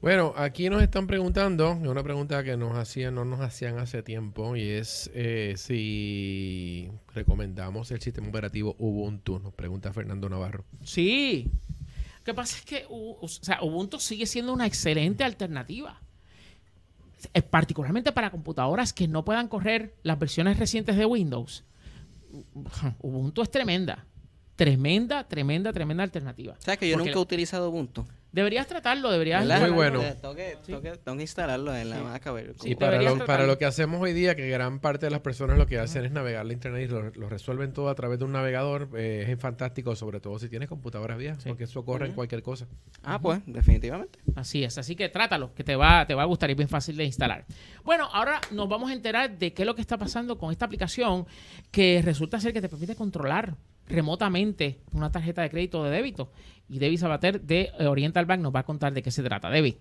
Bueno, aquí nos están preguntando, es una pregunta que nos hacían, no nos hacían hace tiempo, y es eh, si recomendamos el sistema operativo Ubuntu, nos pregunta Fernando Navarro. Sí. Lo que pasa es que u- o sea, Ubuntu sigue siendo una excelente alternativa. Particularmente para computadoras que no puedan correr las versiones recientes de Windows. Ubuntu es tremenda. tremenda, tremenda, tremenda alternativa. O sea, que yo Porque nunca he utilizado Ubuntu. Deberías tratarlo, deberías... ¿Verdad? Muy bueno. Tengo que, tengo que- tengo que instalarlo en la Sí. Mac a ver. Y Sí, para lo, para tratarlo. lo que hacemos hoy día, que gran parte de las personas lo que hacen es navegar la internet y lo, lo resuelven todo a través de un navegador, eh, es fantástico, sobre todo si tienes computadoras viejas, Sí. porque eso corre en cualquier cosa. Ah, pues, definitivamente. Así es, así que trátalo, que te va, te va a gustar y es bien fácil de instalar. Bueno, ahora nos vamos a enterar de qué es lo que está pasando con esta aplicación que resulta ser que te permite controlar remotamente una tarjeta de crédito o de débito. Y Debbie Sabater de eh, Oriental Bank nos va a contar de qué se trata. Debbie.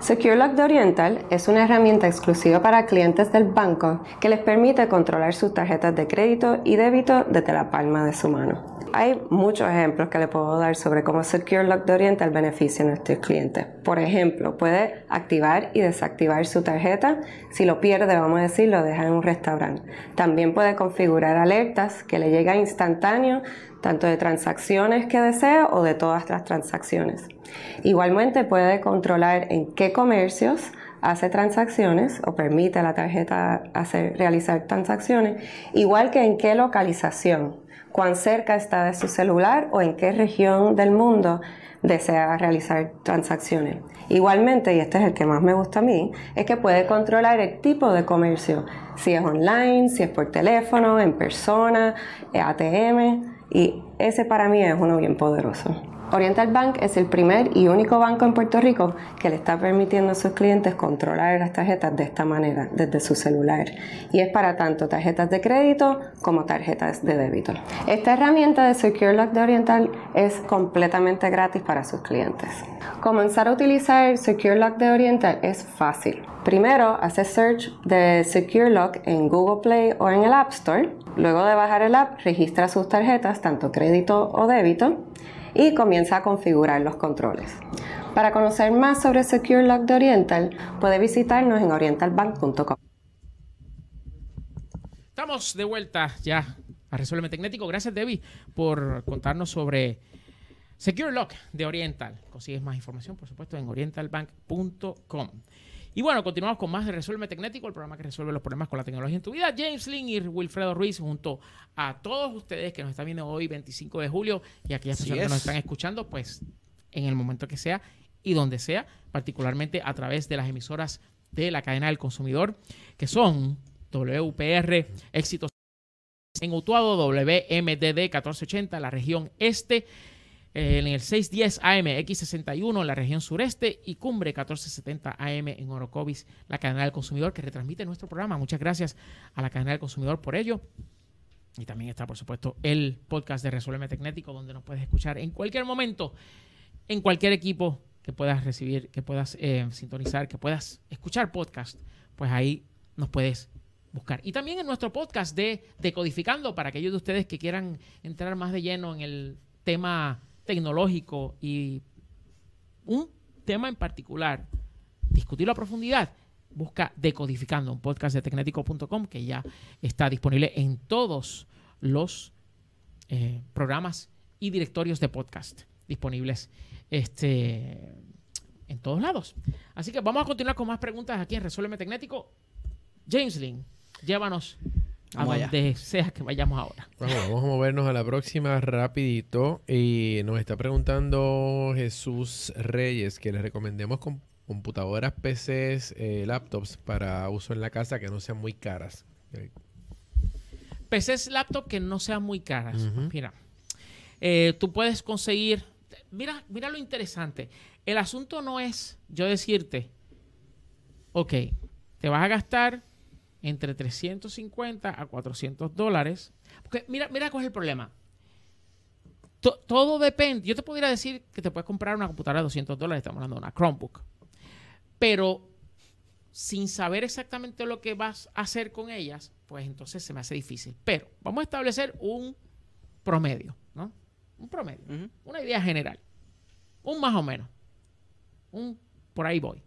SecureLock de Oriental es una herramienta exclusiva para clientes del banco que les permite controlar sus tarjetas de crédito y débito desde la palma de su mano. Hay muchos ejemplos que le puedo dar sobre cómo SecureLock de Oriental beneficia a nuestros clientes. Por ejemplo, puede activar y desactivar su tarjeta. Si lo pierde, vamos a decir, lo deja en un restaurante. También puede configurar alertas que le llegan instantáneo tanto de transacciones que desea o de todas las transacciones. Igualmente puede controlar en qué comercios hace transacciones o permite a la tarjeta hacer, realizar transacciones, igual que en qué localización, cuán cerca está de su celular o en qué región del mundo desea realizar transacciones. Igualmente, y este es el que más me gusta a mí, es que puede controlar el tipo de comercio, si es online, si es por teléfono, en persona, eh, ATM, y ese para mí es uno bien poderoso. Oriental Bank es el primer y único banco en Puerto Rico que le está permitiendo a sus clientes controlar las tarjetas de esta manera, desde su celular. Y es para tanto tarjetas de crédito como tarjetas de débito. Esta herramienta de SecureLock de Oriental es completamente gratis para sus clientes. Comenzar a utilizar SecureLock de Oriental es fácil. Primero, hace search de SecureLock en Google Play o en el App Store. Luego de bajar el app, registra sus tarjetas, tanto crédito o débito, y comienza a configurar los controles. Para conocer más sobre SecureLock de Oriental, puede visitarnos en orientalbank.com. Estamos de vuelta ya a Resuelve Tecnético. Gracias, Debbie, por contarnos sobre Secure Lock de Oriental. Consigues más información, por supuesto, en orientalbank.com. Y bueno, continuamos con más de Resuelve Tecnético, el programa que resuelve los problemas con la tecnología en tu vida. James Lin y Wilfredo Ruiz, junto a todos ustedes que nos están viendo hoy, 25 de julio, y aquellas Así personas que nos es. están escuchando, pues en el momento que sea y donde sea, particularmente a través de las emisoras de la cadena del consumidor, que son WPR, Éxitos en Utuado, WMDD 1480, la región este, en el 610 AM X61 en la región sureste y Cumbre 1470 AM en Orocovis, la cadena del consumidor que retransmite nuestro programa. Muchas gracias a la cadena del consumidor por ello. Y también está, por supuesto, el podcast de Resuelve Tecnético, donde nos puedes escuchar en cualquier momento, en cualquier equipo que puedas recibir, que puedas eh, sintonizar, que puedas escuchar podcast, pues ahí nos puedes buscar. Y también en nuestro podcast de Decodificando, para aquellos de ustedes que quieran entrar más de lleno en el tema tecnológico y un tema en particular, discutirlo a profundidad, busca Decodificando, un podcast de tecnético.com que ya está disponible en todos los eh, programas y directorios de podcast disponibles este, en todos lados. Así que vamos a continuar con más preguntas aquí en Resuelve Tecnético. James Lin, llévanos a Vamos allá. donde sea que vayamos ahora. Vamos, vamos a movernos a la próxima rapidito. Y nos está preguntando Jesús Reyes que le recomendemos com- computadoras, PCs, eh, laptops para uso en la casa que no sean muy caras. PCs laptop que no sean muy caras. Mira, eh, tú puedes conseguir. Mira, mira lo interesante. El asunto no es yo decirte, ok, te vas a gastar entre 350 a 400 dólares. Porque mira, mira cuál es el problema. To- todo depende. Yo te podría decir que te puedes comprar una computadora de 200 dólares, estamos hablando de una Chromebook. Pero sin saber exactamente lo que vas a hacer con ellas, pues entonces se me hace difícil. Pero vamos a establecer un promedio, ¿no? Un promedio, una idea general, un más o menos, un por ahí voy.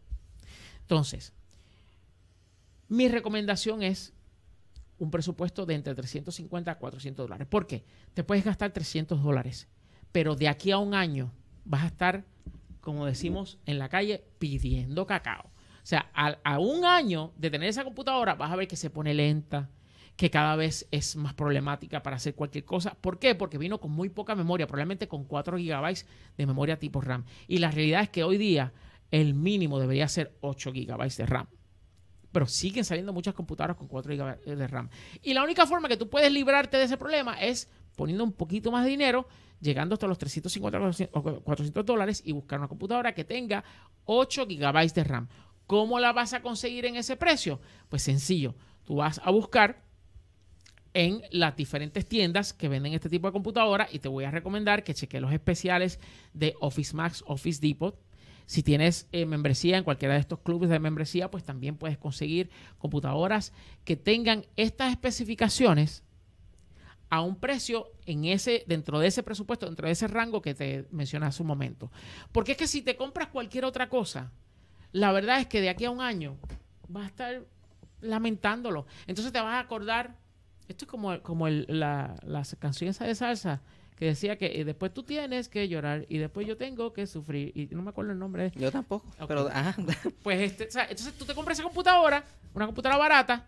Entonces, mi recomendación es un presupuesto de entre 350 a 400 dólares. ¿Por qué? Te puedes gastar 300 dólares, pero de aquí a un año vas a estar, como decimos en la calle, pidiendo cacao. O sea, a, a un año de tener esa computadora vas a ver que se pone lenta, que cada vez es más problemática para hacer cualquier cosa. ¿Por qué? Porque vino con muy poca memoria, probablemente con 4 GB de memoria tipo RAM. Y la realidad es que hoy día el mínimo debería ser 8 GB de RAM. Pero siguen saliendo muchas computadoras con 4 GB de RAM. Y la única forma que tú puedes librarte de ese problema es poniendo un poquito más de dinero, llegando hasta los 350 o 400 dólares y buscar una computadora que tenga 8 GB de RAM. ¿Cómo la vas a conseguir en ese precio? Pues sencillo, tú vas a buscar en las diferentes tiendas que venden este tipo de computadora y te voy a recomendar que cheques los especiales de Office Max, Office Depot. Si tienes eh, membresía en cualquiera de estos clubes de membresía, pues también puedes conseguir computadoras que tengan estas especificaciones a un precio en ese, dentro de ese presupuesto, dentro de ese rango que te mencioné hace un momento. Porque es que si te compras cualquier otra cosa, la verdad es que de aquí a un año vas a estar lamentándolo. Entonces te vas a acordar esto es como, como el, la, la canción esa de salsa que decía que eh, después tú tienes que llorar y después yo tengo que sufrir. Y no me acuerdo el nombre. Yo tampoco. Pero, *laughs* Pues este, entonces tú te compras esa computadora, una computadora barata,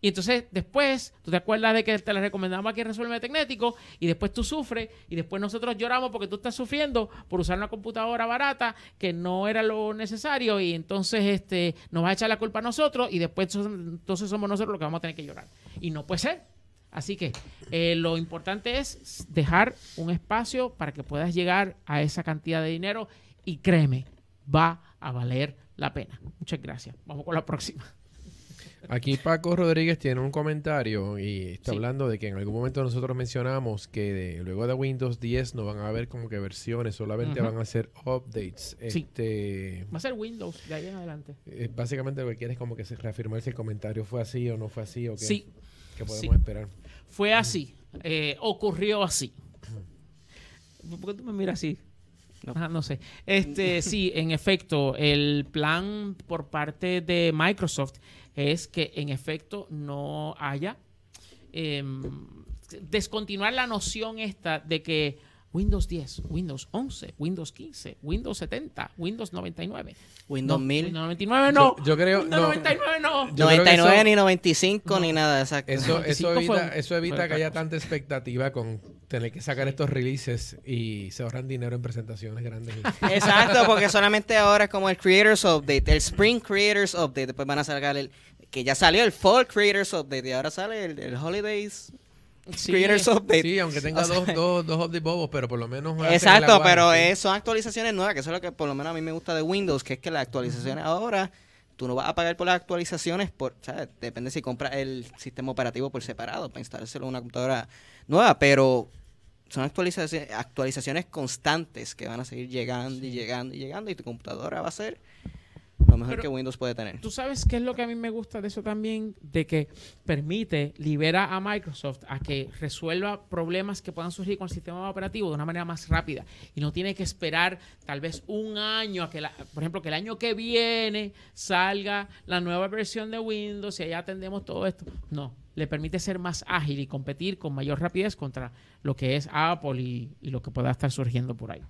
y entonces después tú te acuerdas de que te la recomendamos aquí en Resuelve Tecnético y después tú sufres y después nosotros lloramos porque tú estás sufriendo por usar una computadora barata que no era lo necesario y entonces este nos va a echar la culpa a nosotros y después entonces somos nosotros los que vamos a tener que llorar. Y no puede ser. Así que eh, lo importante es dejar un espacio para que puedas llegar a esa cantidad de dinero y créeme, va a valer la pena. Muchas gracias. Vamos con la próxima. Aquí Paco Rodríguez tiene un comentario y está hablando de que en algún momento nosotros mencionamos que luego de Windows 10 no van a haber como que versiones, solamente van a ser updates. Este, Va a ser Windows de ahí en adelante. Eh, básicamente lo que quieres como que se reafirmar si el comentario fue así o no fue así o qué. Sí. ¿Qué podemos esperar? Fue así. Eh, ocurrió así. ¿Por qué tú me miras así? No. no sé. Este, *laughs* sí, en efecto, el plan por parte de Microsoft es que en efecto no haya em, descontinuar la noción esta de que Windows 10, Windows 11, Windows 15, Windows 70, Windows 99. Windows 1000. Windows 99 no. Yo, creo Windows 99 no. 99 ni 95 ni nada, exacto. Eso, eso evita, eso evita que haya tanta expectativa con tener que sacar estos releases y se ahorran dinero en presentaciones grandes. *laughs* exacto, porque solamente ahora es como el Creators Update, el Spring Creators Update, después van a sacar el que ya salió el Fall Creators Update y ahora sale el Holidays Sí, Creators Update. Sí, aunque tenga dos, dos, dos updates bobos, pero por lo menos. Exacto, pero son actualizaciones nuevas, que eso es lo que por lo menos a mí me gusta de Windows, que es que las actualizaciones ahora, tú no vas a pagar por las actualizaciones, por, depende si compras el sistema operativo por separado para instalárselo en una computadora nueva, pero son actualizaciones, actualizaciones constantes que van a seguir llegando y llegando y llegando y tu computadora va a ser lo mejor que Windows puede tener. ¿Tú sabes qué es lo que a mí me gusta de eso también? De que permite, libera a Microsoft a que resuelva problemas que puedan surgir con el sistema operativo de una manera más rápida y no tiene que esperar tal vez un año a que, la, por ejemplo, que el año que viene salga la nueva versión de Windows y allá atendemos todo esto. No, le permite ser más ágil y competir con mayor rapidez contra lo que es Apple y, y lo que pueda estar surgiendo por ahí.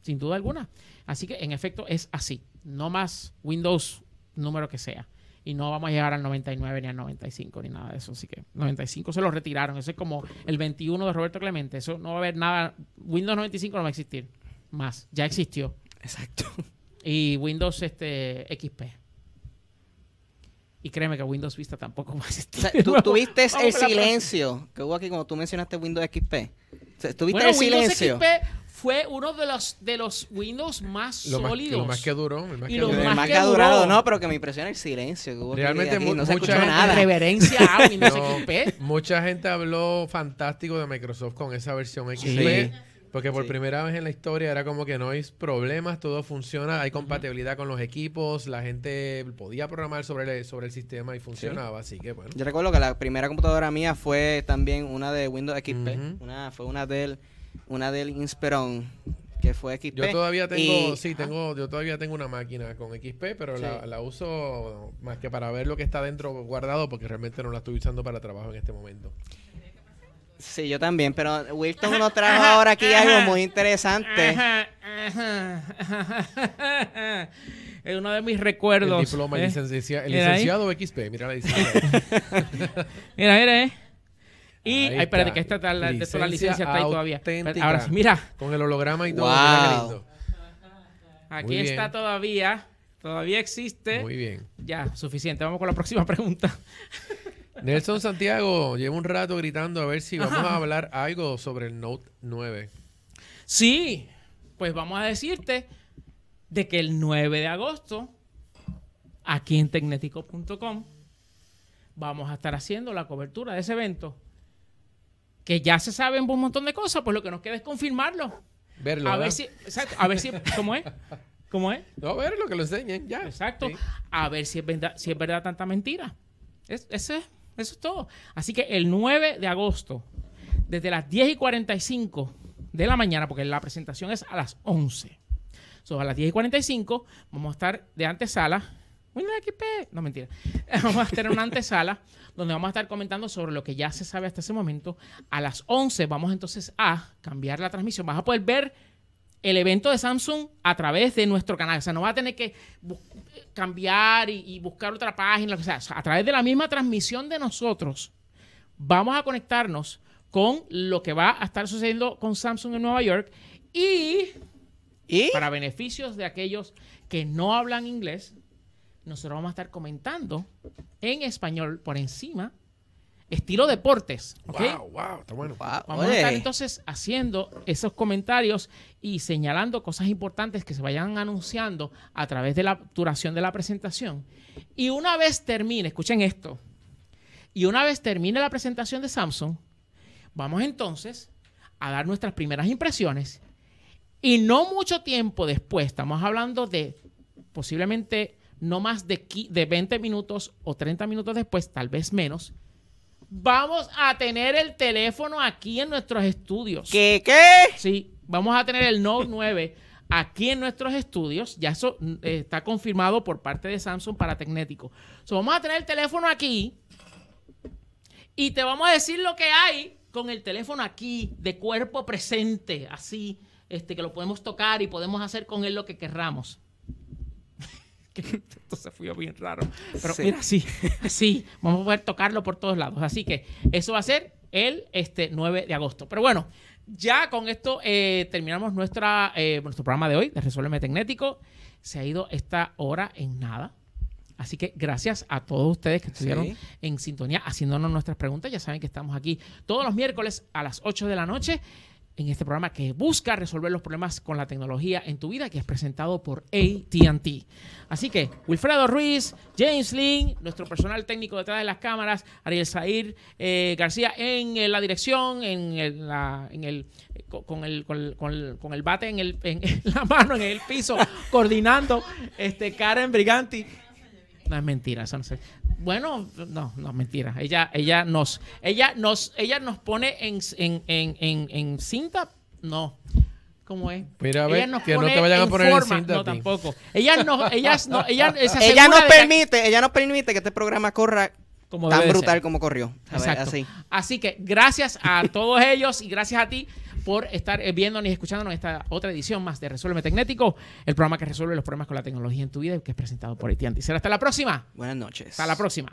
Sin duda alguna. Así que en efecto es así no más Windows número que sea. Y no vamos a llegar al 99 ni al 95 ni nada de eso. Así que 95 se lo retiraron. Eso es como el 21 de Roberto Clemente. Eso no va a haber nada. Windows 95 no va a existir más. Ya existió. Exacto. Y Windows este, XP. Y créeme que Windows Vista tampoco va a existir. tú tuviste el silencio que hubo aquí cuando tú mencionaste Windows XP. tuviste el silencio fue uno de los de los Windows más sólidos. lo más que duró. El más y que, lo más, que, ha durado, no, pero que me impresiona el silencio. Que Realmente no se mucha gente, nada. reverencia a Windows *laughs* XP. Mucha gente habló fantástico de Microsoft con esa versión XP. Porque por primera vez en la historia era como que no hay problemas, todo funciona, hay compatibilidad con los equipos, la gente podía programar sobre el, sobre el sistema y funcionaba, así que bueno. Yo recuerdo que la primera computadora mía fue también una de Windows XP, una, fue una Dell una del Inspiron que fue XP. Yo todavía tengo, sí, tengo, yo todavía tengo una máquina con XP, pero la, la, uso más que para ver lo que está dentro guardado, porque realmente no la estoy usando para trabajo en este momento. Sí, yo también, pero Wilton nos trajo ahora aquí algo muy interesante. Es uno de mis recuerdos. El diploma, ¿eh? licencia- el Mira ahí. licenciado XP, mira la licencia. *laughs* *laughs* Mira, mira, eh. Y, Ahí ay, espérate, está. que esta está, la, de toda la Licencia licencia está ahí todavía. Ahora sí, mira, Con el holograma y todo. Wow. lindo. aquí Muy bien. está todavía. Todavía existe. Muy bien. Ya, suficiente. Vamos con la próxima *laughs* pregunta. Nelson Santiago lleva un rato gritando a ver si vamos a hablar algo sobre el Note 9. Sí, pues vamos a decirte de que el 9 de agosto, aquí en tecnético.com, vamos a estar haciendo la cobertura de ese evento. Que ya se saben un montón de cosas, pues lo que nos queda es confirmarlo. Verlo. A ¿verdad? ver si, exacto, a ver si, ¿cómo es? ¿Cómo es? No, verlo, que lo enseñen, ya. Exacto. Sí. A ver si es verdad, si es verdad tanta mentira. Es, ese- eso es todo. Así que el 9 de agosto, desde las 10 y 45 de la mañana, porque la presentación es a las 11. So, a las 10 y 45 vamos a estar de antesala. No, mentira. *laughs* Vamos a tener una antesala donde vamos a estar comentando sobre lo que ya se sabe hasta ese momento. A las 11 vamos entonces a cambiar la transmisión. Vas a poder ver el evento de Samsung a través de nuestro canal. O sea, no va a tener que cambiar y, y buscar otra página. O sea, a través de la misma transmisión de nosotros, vamos a conectarnos con lo que va a estar sucediendo con Samsung en Nueva York y ¿Y? para beneficios de aquellos que no hablan inglés, nosotros vamos a estar comentando en español por encima, estilo deportes. ¿ok? Wow, wow, está bueno. Wow, Vamos a estar entonces haciendo esos comentarios y señalando cosas importantes que se vayan anunciando a través de la duración de la presentación. Y una vez termine, escuchen esto, y una vez termine la presentación de Samsung, vamos entonces a dar nuestras primeras impresiones. Y no mucho tiempo después, estamos hablando de posiblemente no más de, de 20 minutos o 30 minutos después, tal vez menos, vamos a tener el teléfono aquí en nuestros estudios. ¿Qué? ¿Qué? Sí, vamos a tener el Note *laughs* 9 aquí en nuestros estudios. Ya eso mm, eh, está confirmado por parte de Samsung para Tecnético. So, vamos a tener el teléfono aquí y te vamos a decir lo que hay con el teléfono aquí de cuerpo presente, así, este, que lo podemos tocar y podemos hacer con él lo que querramos. Que *laughs* Esto se fue bien raro. Pero Sí. mira, así, así, *laughs* vamos a poder tocarlo por todos lados. Así que eso va a ser el este, 9 de agosto. Pero bueno, ya con esto eh, terminamos nuestra, eh, nuestro programa de hoy de Resuélveme Tecnético. Se ha ido esta hora en nada. Así que gracias a todos ustedes que estuvieron Sí. en sintonía haciéndonos nuestras preguntas. Ya saben que estamos aquí todos los miércoles a las 8 de la noche en este programa que busca resolver los problemas con la tecnología en tu vida, que es presentado por ATT. Así que Wilfredo Ruiz, James Lin, nuestro personal técnico detrás de las cámaras, Ariel Zair eh, García en eh, la dirección, en el, la- en eh, co- con, el, con, el, con el- con el bate en, el, en *laughs* la mano, en el piso, coordinando, este Karen Briganti. No es mentira, eso no sé. Bueno, no, no es mentira. Ella, ella nos, ella nos, ella nos pone en, en, en, en, en cinta. No. ¿Cómo es? Mira, a ver, Ella nos que no te vayan a poner en cinta a No, ti. tampoco. Ellas no, ellas no, ella, *laughs* se Ella nos de que- permite, ella nos permite que este programa corra Como tan brutal ser. como corrió. Así. Así que gracias a todos ellos y gracias a ti por estar eh, viéndonos y escuchándonos esta otra edición más de Resuelve Tecnético, el programa que resuelve los problemas con la tecnología en tu vida y que es presentado por AT&T. Será hasta la próxima. Buenas noches. Hasta la próxima.